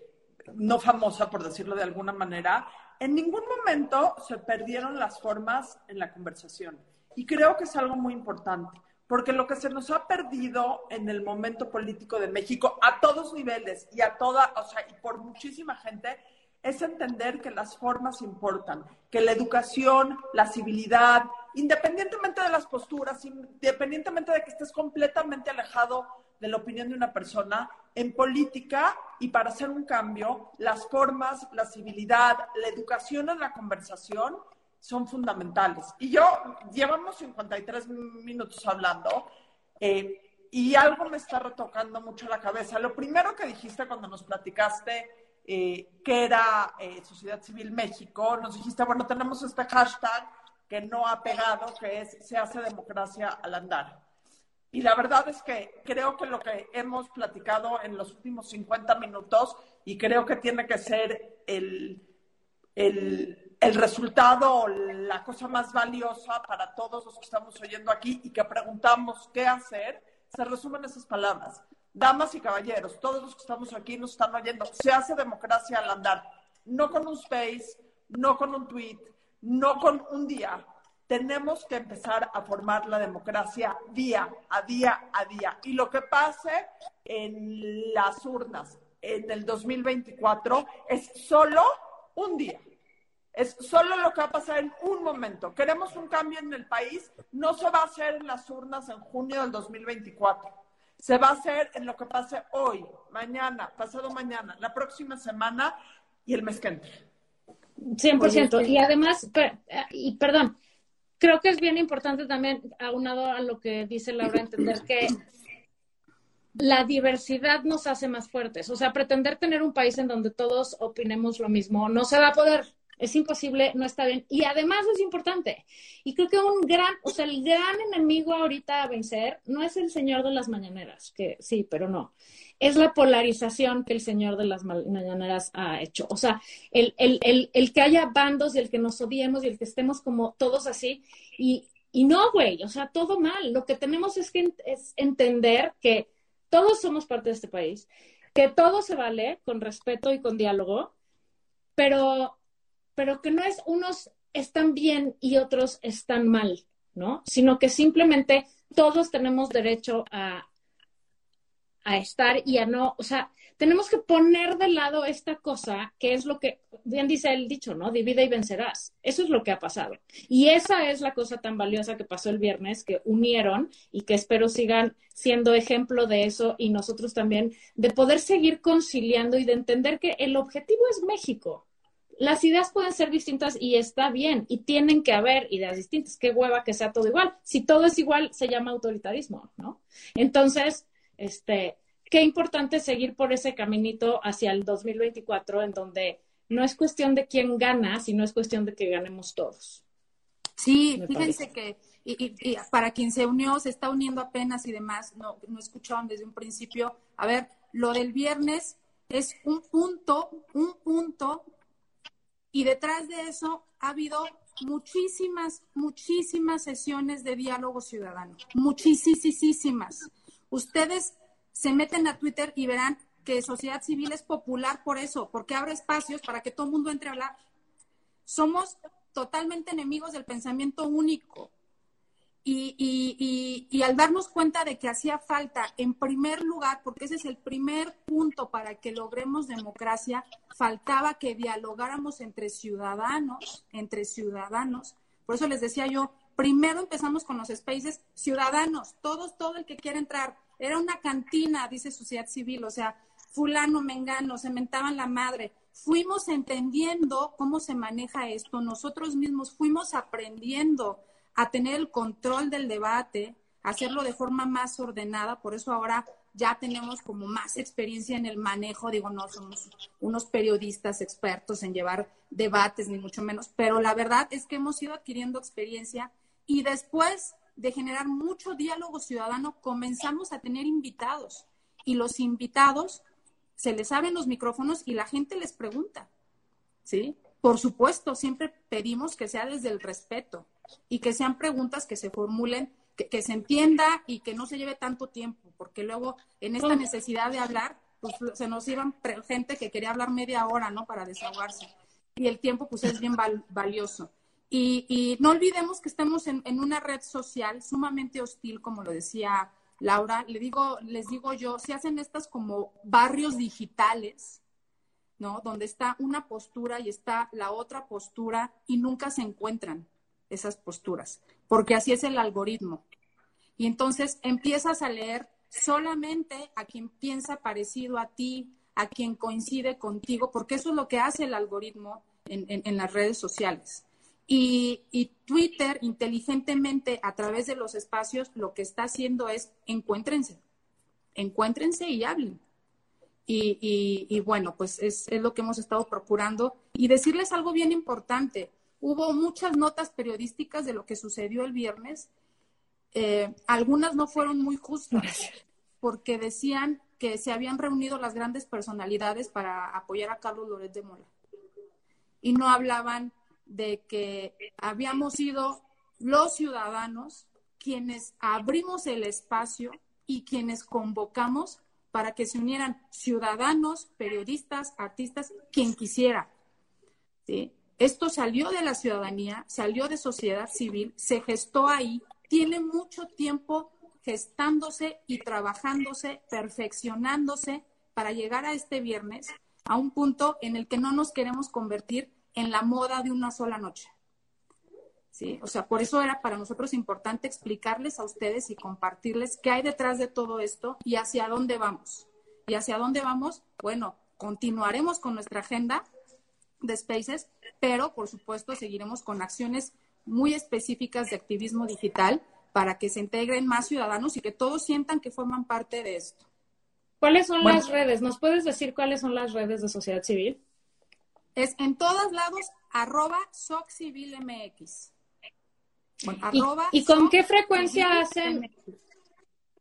no famosa, por decirlo de alguna manera. En ningún momento se perdieron las formas en la conversación. Y creo que es algo muy importante porque lo que se nos ha perdido en el momento político de México a todos niveles y a toda, o sea, y por muchísima gente, es entender que las formas importan, que la educación, la civilidad, independientemente de las posturas, independientemente de que estés completamente alejado de la opinión de una persona, en política y para hacer un cambio, las formas, la civilidad, la educación en la conversación son fundamentales. Y yo, llevamos 53 minutos hablando eh, y algo me está retocando mucho la cabeza. Lo primero que dijiste cuando nos platicaste eh, que era eh, Sociedad Civil México, nos dijiste, bueno, tenemos este hashtag que no ha pegado, que es se hace democracia al andar. Y la verdad es que creo que lo que hemos platicado en los últimos 50 minutos, y creo que tiene que ser el, el el resultado, la cosa más valiosa para todos los que estamos oyendo aquí y que preguntamos qué hacer, se resumen esas palabras. Damas y caballeros, todos los que estamos aquí nos están oyendo. Se hace democracia al andar, no con un space, no con un tweet, no con un día. tenemos que empezar a formar la democracia día a día a día. Y lo que pase en las urnas en el 2024 es solo un día. Es solo lo que va a pasar en un momento. Queremos un cambio en el país. No se va a hacer en las urnas en junio del 2024. Se va a hacer en lo que pase hoy, mañana, pasado mañana, la próxima semana y el mes que entra. 100%. Y además, y perdón, creo que es bien importante también, aunado a lo que dice Laura, entender que la diversidad nos hace más fuertes. O sea, pretender tener un país en donde todos opinemos lo mismo no se va a poder. Es imposible, no está bien. Y además es importante. Y creo que un gran, o sea, el gran enemigo ahorita a vencer no es el señor de las mañaneras, que sí, pero no. Es la polarización que el señor de las mañaneras ha hecho. O sea, el, el, el, el que haya bandos y el que nos odiemos y el que estemos como todos así. Y, y no, güey, o sea, todo mal. Lo que tenemos es que es entender que todos somos parte de este país, que todo se vale con respeto y con diálogo, pero pero que no es unos están bien y otros están mal, ¿no? Sino que simplemente todos tenemos derecho a, a estar y a no, o sea, tenemos que poner de lado esta cosa que es lo que, bien dice el dicho, ¿no? Divide y vencerás. Eso es lo que ha pasado. Y esa es la cosa tan valiosa que pasó el viernes, que unieron y que espero sigan siendo ejemplo de eso y nosotros también, de poder seguir conciliando y de entender que el objetivo es México las ideas pueden ser distintas y está bien, y tienen que haber ideas distintas. Qué hueva que sea todo igual. Si todo es igual, se llama autoritarismo, ¿no? Entonces, este, qué importante seguir por ese caminito hacia el 2024, en donde no es cuestión de quién gana, sino es cuestión de que ganemos todos. Sí, fíjense que y, para quien se unió, se está uniendo apenas y demás, no, no escucharon desde un principio. A ver, lo del viernes es un punto, un punto y detrás de eso ha habido muchísimas, muchísimas sesiones de diálogo ciudadano, muchísimas. Ustedes se meten a Twitter y verán que sociedad civil es popular por eso, porque abre espacios para que todo el mundo entre a hablar. Somos totalmente enemigos del pensamiento único. Y, al darnos cuenta de que hacía falta, en primer lugar, porque ese es el primer punto para que logremos democracia, faltaba que dialogáramos entre ciudadanos, entre ciudadanos. Por eso les decía yo, primero empezamos con los spaces ciudadanos, todos, todo el que quiera entrar. Era una cantina, dice sociedad civil, o sea, fulano, mengano, se mentaban la madre. Fuimos entendiendo cómo se maneja esto, nosotros mismos fuimos aprendiendo a tener el control del debate, hacerlo de forma más ordenada, por eso ahora ya tenemos como más experiencia en el manejo, digo, no somos unos periodistas expertos en llevar debates, ni mucho menos, pero la verdad es que hemos ido adquiriendo experiencia y después de generar mucho diálogo ciudadano, comenzamos a tener invitados. Y los invitados se les abren los micrófonos y la gente les pregunta, ¿sí? Por supuesto, siempre pedimos que sea desde el respeto y que sean preguntas que se formulen, que, se entienda y que no se lleve tanto tiempo, porque luego en esta necesidad de hablar, pues se nos iban gente que quería hablar media hora, ¿no? Para desahogarse. Y el tiempo, pues es bien valioso. Y, no olvidemos que estamos en, en, una red social sumamente hostil, como lo decía Laura. Le digo, les digo yo, si hacen estas como barrios digitales, ¿no? Donde está una postura y está la otra postura y nunca se encuentran esas posturas, porque así es el algoritmo. Y entonces empiezas a leer solamente a quien piensa parecido a ti, a quien coincide contigo, porque eso es lo que hace el algoritmo en, las redes sociales. Y, y, Twitter, inteligentemente, a través de los espacios, lo que está haciendo es encuéntrense, encuéntrense y hablen. Y, bueno, pues es, lo que hemos estado procurando. Y decirles algo bien importante. Hubo muchas notas periodísticas de lo que sucedió el viernes. Eh, algunas no fueron muy justas porque decían que se habían reunido las grandes personalidades para apoyar a Carlos Loret de Mola. Y no hablaban de que habíamos sido los ciudadanos quienes abrimos el espacio y quienes convocamos para que se unieran ciudadanos, periodistas, artistas, quien quisiera. ¿sí? Esto salió de la ciudadanía, salió de sociedad civil, se gestó ahí, tiene mucho tiempo gestándose y trabajándose, perfeccionándose para llegar a este viernes a un punto en el que no nos queremos convertir en la moda de una sola noche. ¿Sí? O sea, por eso era para nosotros importante explicarles a ustedes y compartirles qué hay detrás de todo esto y hacia dónde vamos. ¿Y hacia dónde vamos? Bueno, continuaremos con nuestra agenda de Spaces, pero por supuesto seguiremos con acciones muy específicas de activismo digital para que se integren más ciudadanos y que todos sientan que forman parte de esto. ¿Cuáles son las redes? ¿Nos puedes decir cuáles son las redes de sociedad civil? Es en todos lados, arroba SocCivilMX. ¿Y, con qué frecuencia hacen?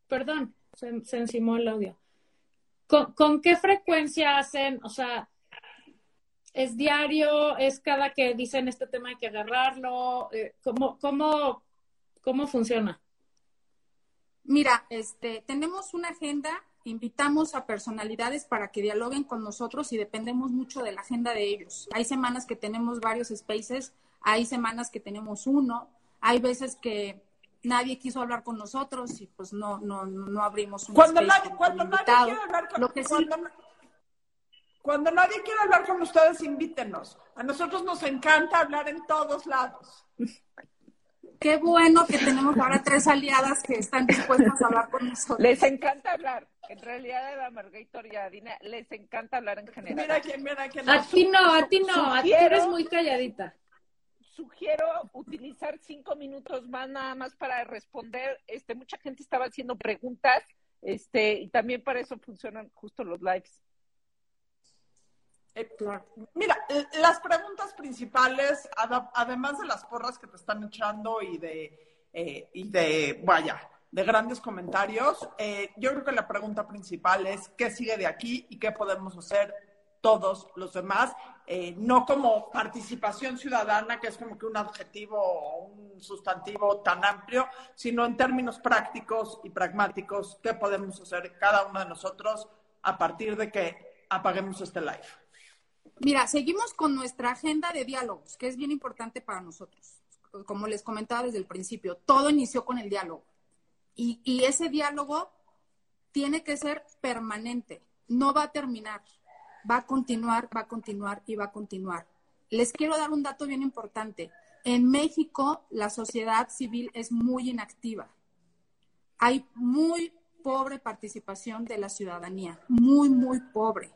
Perdón, se, se, encimó el audio. ¿Con, ¿Con qué frecuencia hacen? O sea, ¿es diario? ¿Es cada que dicen este tema hay que agarrarlo? Eh, ¿Cómo, cómo, cómo funciona? Mira, este, tenemos una agenda invitamos a personalidades para que dialoguen con nosotros y dependemos mucho de la agenda de ellos. Hay semanas que tenemos varios spaces, hay semanas que tenemos uno, hay veces que nadie quiso hablar con nosotros y pues no no no abrimos un cuando nadie cuando nadie quiere hablar con Lo que cuando, cuando nadie quiere hablar con ustedes invítenos a nosotros nos encanta hablar en todos lados qué bueno que tenemos ahora tres aliadas que están dispuestas a hablar con nosotros les encanta hablar en realidad, Eva Margator y a Dina les encanta hablar en general. Mira quién, mira quién. A ti no, a ti no, a ti eres muy calladita. Sugiero utilizar cinco minutos más nada más para responder. Este, mucha gente estaba haciendo preguntas, este, y también para eso funcionan justo los lives. Mira, las preguntas principales, además de las porras que te están echando y de, eh, y de, vaya, de grandes comentarios. Eh, yo creo que la pregunta principal es qué sigue de aquí y qué podemos hacer todos los demás, eh, no como participación ciudadana, que es como que un adjetivo o un sustantivo tan amplio, sino en términos prácticos y pragmáticos, qué podemos hacer cada uno de nosotros a partir de que apaguemos este live. Mira, seguimos con nuestra agenda de diálogos, que es bien importante para nosotros. Como les comentaba desde el principio, todo inició con el diálogo. Y, ese diálogo tiene que ser permanente, no va a terminar, va a continuar, va a continuar y va a continuar. Les quiero dar un dato bien importante. En México la sociedad civil es muy inactiva. Hay muy pobre participación de la ciudadanía, muy, muy pobre.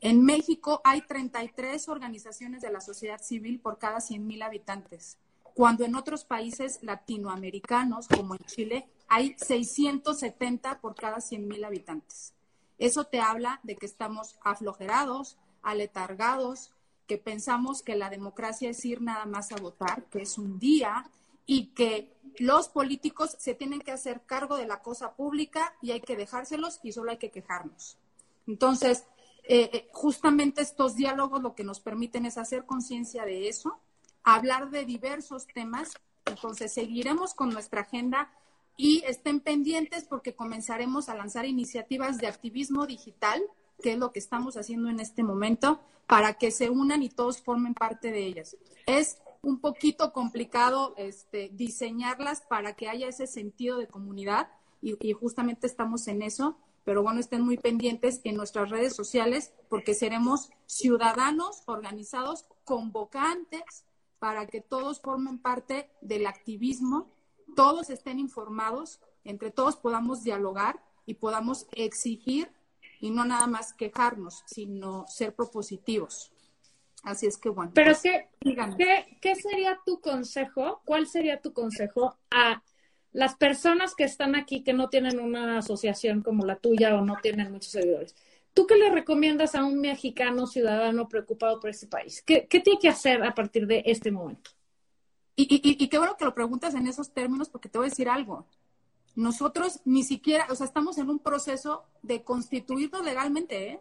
En México hay 33 organizaciones de la sociedad civil por cada 100.000 habitantes cuando en otros países latinoamericanos, como en Chile, hay 670 por cada 100.000 habitantes. Eso te habla de que estamos aflojerados, aletargados, que pensamos que la democracia es ir nada más a votar, que es un día, y que los políticos se tienen que hacer cargo de la cosa pública y hay que dejárselos y solo hay que quejarnos. Entonces, eh, eh, justamente estos diálogos lo que nos permiten es hacer conciencia de eso, hablar de diversos temas. Entonces, seguiremos con nuestra agenda y estén pendientes porque comenzaremos a lanzar iniciativas de activismo digital, que es lo que estamos haciendo en este momento, para que se unan y todos formen parte de ellas. Es un poquito complicado este, diseñarlas para que haya ese sentido de comunidad y, y justamente estamos en eso pero bueno, estén muy pendientes en nuestras redes sociales porque seremos ciudadanos organizados, convocantes para que todos formen parte del activismo, todos estén informados, entre todos podamos dialogar y podamos exigir y no nada más quejarnos, sino ser propositivos. Así es que bueno. Pero pues, ¿qué, ¿qué sería tu consejo? ¿Cuál sería tu consejo a las personas que están aquí que no tienen una asociación como la tuya o no tienen muchos seguidores? ¿Tú qué le recomiendas a un mexicano ciudadano preocupado por este país? ¿Qué, tiene que hacer a partir de este momento? Y, qué bueno que lo preguntas en esos términos porque te voy a decir algo. Nosotros ni siquiera, o sea, estamos en un proceso de constituirnos legalmente, ¿eh?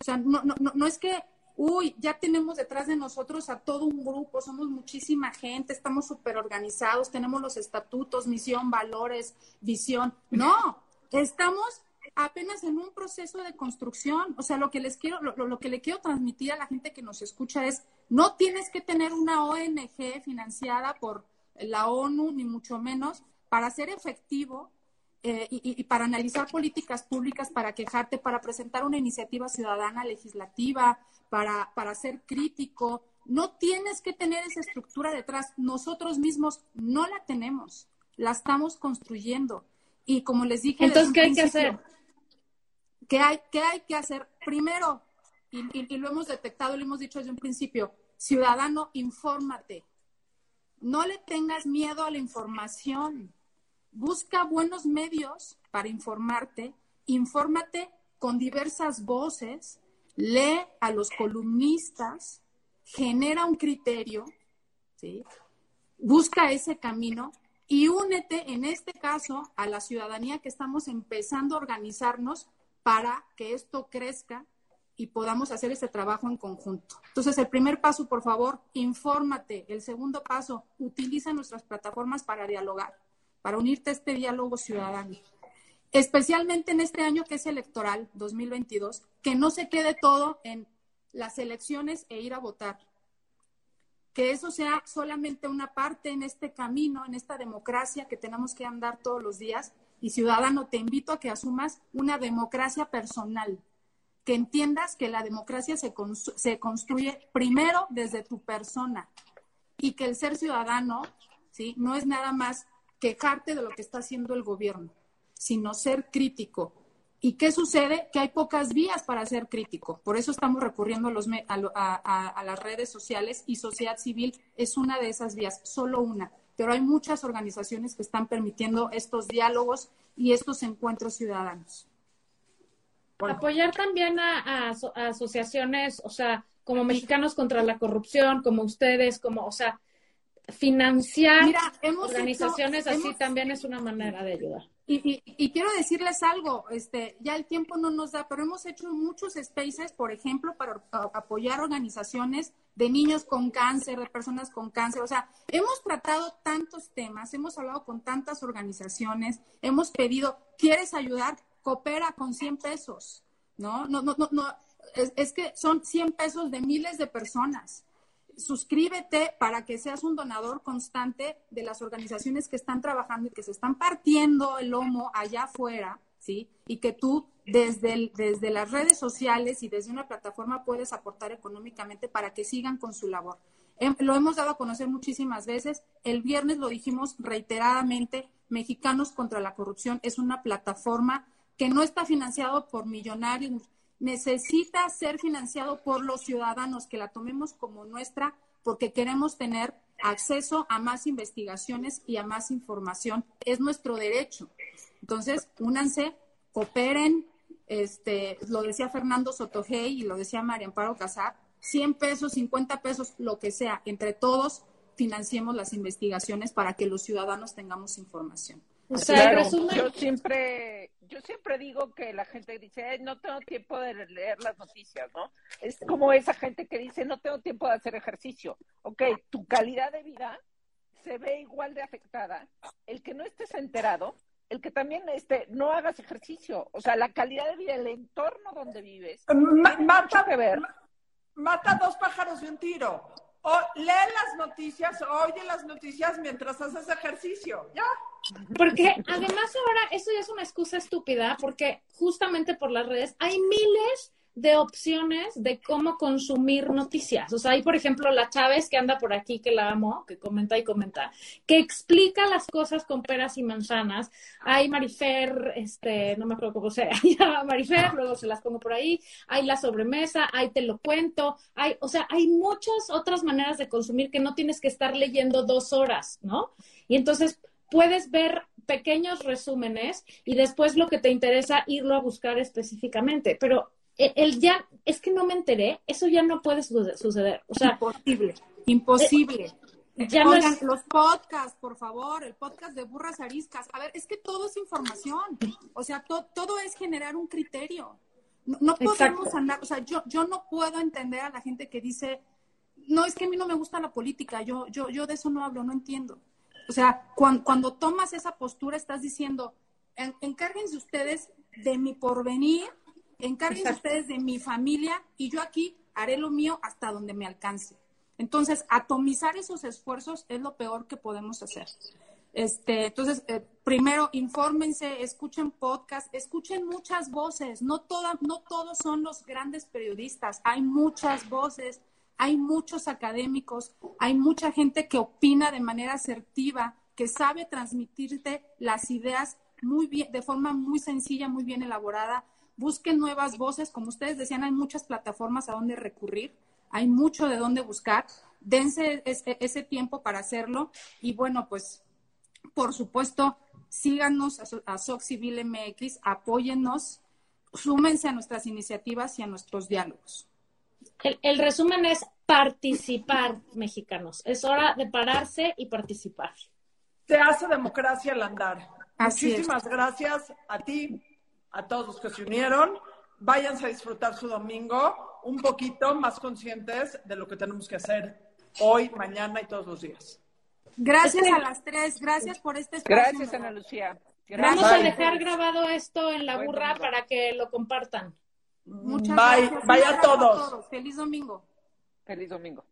O sea, no, es que, uy, ya tenemos detrás de nosotros a todo un grupo, somos muchísima gente, estamos súper organizados, tenemos los estatutos, misión, valores, visión. No, estamos apenas en un proceso de construcción. O sea, lo que les quiero, lo, que le quiero transmitir a la gente que nos escucha es No tienes que tener una ONG financiada por la ONU, ni mucho menos, para ser efectivo eh, y, para analizar políticas públicas, para quejarte, para presentar una iniciativa ciudadana legislativa, para, para ser crítico. No tienes que tener esa estructura detrás. Nosotros mismos no la tenemos, la estamos construyendo. Y como les dije... Entonces, ¿qué hay que hacer? ¿Qué hay, qué hay que hacer? Primero, y, lo hemos detectado, lo hemos dicho desde un principio, ciudadano, infórmate. No le tengas miedo a la información. Busca buenos medios para informarte. Infórmate con diversas voces. Lee a los columnistas. Genera un criterio. Busca ese camino y únete, en este caso, a la ciudadanía que estamos empezando a organizarnos para que esto crezca y podamos hacer ese trabajo en conjunto. Entonces, el primer paso, por favor, infórmate. El segundo paso, utiliza nuestras plataformas para dialogar, para unirte a este diálogo ciudadano. Especialmente en este año que es electoral, 2022, que no se quede todo en las elecciones e ir a votar. Que eso sea solamente una parte en este camino, en esta democracia que tenemos que andar todos los días. Y ciudadano, te invito a que asumas una democracia personal, que entiendas que la democracia se, se construye primero desde tu persona y que el ser ciudadano ¿sí? no es nada más quejarte de lo que está haciendo el gobierno, sino ser crítico. ¿Y qué sucede? Que hay pocas vías para ser crítico. Por eso estamos recurriendo a, los, a, a las redes sociales y sociedad civil es una de esas vías, solo una. Pero hay muchas organizaciones que están permitiendo estos diálogos y estos encuentros ciudadanos. Apoyar también a, asociaciones, o sea, como Mexicanos contra la Corrupción, como ustedes, como, o sea, financiar organizaciones así también es una manera de ayudar. Y, quiero decirles algo, este, ya el tiempo no nos da, pero hemos hecho muchos spaces, por ejemplo, para apoyar organizaciones de niños con cáncer, de personas con cáncer. O sea, hemos tratado tantos temas, hemos hablado con tantas organizaciones, hemos pedido, ¿quieres ayudar? coopera con 100 pesos, ¿no? No, no, no, no. Es, que son 100 pesos de miles de personas. Suscríbete para que seas un donador constante de las organizaciones que están trabajando y que se están partiendo el lomo allá afuera, ¿sí? Y que tú desde, desde las redes sociales y desde una plataforma puedes aportar económicamente para que sigan con su labor. Lo hemos dado a conocer muchísimas veces. El viernes lo dijimos reiteradamente. Mexicanos contra la Corrupción es una plataforma que no está financiado por millonarios, necesita ser financiado por los ciudadanos, que la tomemos como nuestra, porque queremos tener acceso a más investigaciones y a más información. Es nuestro derecho. Entonces, únanse, cooperen, este, lo decía Fernando Sotogey y lo decía María Amparo Casar, 100 pesos, 50 pesos, lo que sea, entre todos financiemos las investigaciones para que los ciudadanos tengamos información. O sea, yo siempre, yo siempre digo que la gente dice, no tengo tiempo de leer las noticias, ¿no? Es como esa gente que dice, no tengo tiempo de hacer ejercicio. Ok, tu calidad de vida se ve igual de afectada. El que no estés enterado, el que también este, no hagas ejercicio. O sea, la calidad de vida, el entorno donde vives, mata, que ver. Mata dos pájaros de un tiro. O lee las noticias, oye las noticias mientras haces ejercicio. Ya. Porque además ahora eso ya es una excusa estúpida, porque justamente por las redes hay miles de opciones de cómo consumir noticias. O sea, hay, por ejemplo, la Chávez que anda por aquí, que la amo, que comenta y comenta, que explica las cosas con peras y manzanas. Hay Marifer, este, no me acuerdo cómo sea, Marifer, luego se las pongo por ahí. Hay la sobremesa, hay te lo cuento, hay, o sea, hay muchas otras maneras de consumir que no tienes que estar leyendo dos horas, ¿no? Y entonces puedes ver pequeños resúmenes y después lo que te interesa irlo a buscar específicamente. Pero e, el ya, es que no me enteré, eso ya no puede suceder. O sea, imposible, imposible. Eh, ya los podcasts, por favor, el podcast de Burras Ariscas. A ver, es que todo es información. O sea, todo es generar un criterio. No, podemos andar, o sea, yo, yo no puedo entender a la gente que dice, no, es que a mí no me gusta la política, yo, yo, yo de eso no hablo, no entiendo. O sea, cuando, tomas esa postura estás diciendo, encárguense ustedes de mi porvenir, encárguense ustedes de mi familia y yo aquí haré lo mío hasta donde me alcance. Entonces, atomizar esos esfuerzos es lo peor que podemos hacer. Este, entonces, eh, primero, infórmense, escuchen podcast, escuchen muchas voces. No, todas, no todos son los grandes periodistas, hay muchas voces, hay muchos académicos, hay mucha gente que opina de manera asertiva, que sabe transmitirte las ideas muy bien, de forma muy sencilla, muy bien elaborada. Busquen nuevas voces, como ustedes decían, hay muchas plataformas a donde recurrir, hay mucho de dónde buscar. Dense ese, tiempo para hacerlo y bueno, pues por supuesto, síganos a, SOC Civil MX, apóyennos, súmense a nuestras iniciativas y a nuestros diálogos. El, resumen es participar, mexicanos. Es hora de pararse y participar. Se hace democracia al andar. Muchísimas gracias a ti, a todos los que se unieron. Váyanse a disfrutar su domingo un poquito más conscientes de lo que tenemos que hacer hoy, mañana y todos los días. Gracias a las tres, gracias por este espacio. Gracias, Ana Lucía. Vamos a dejar grabado esto en la burra para que lo compartan. Muchas gracias. Bye a todos. Feliz domingo. Feliz domingo.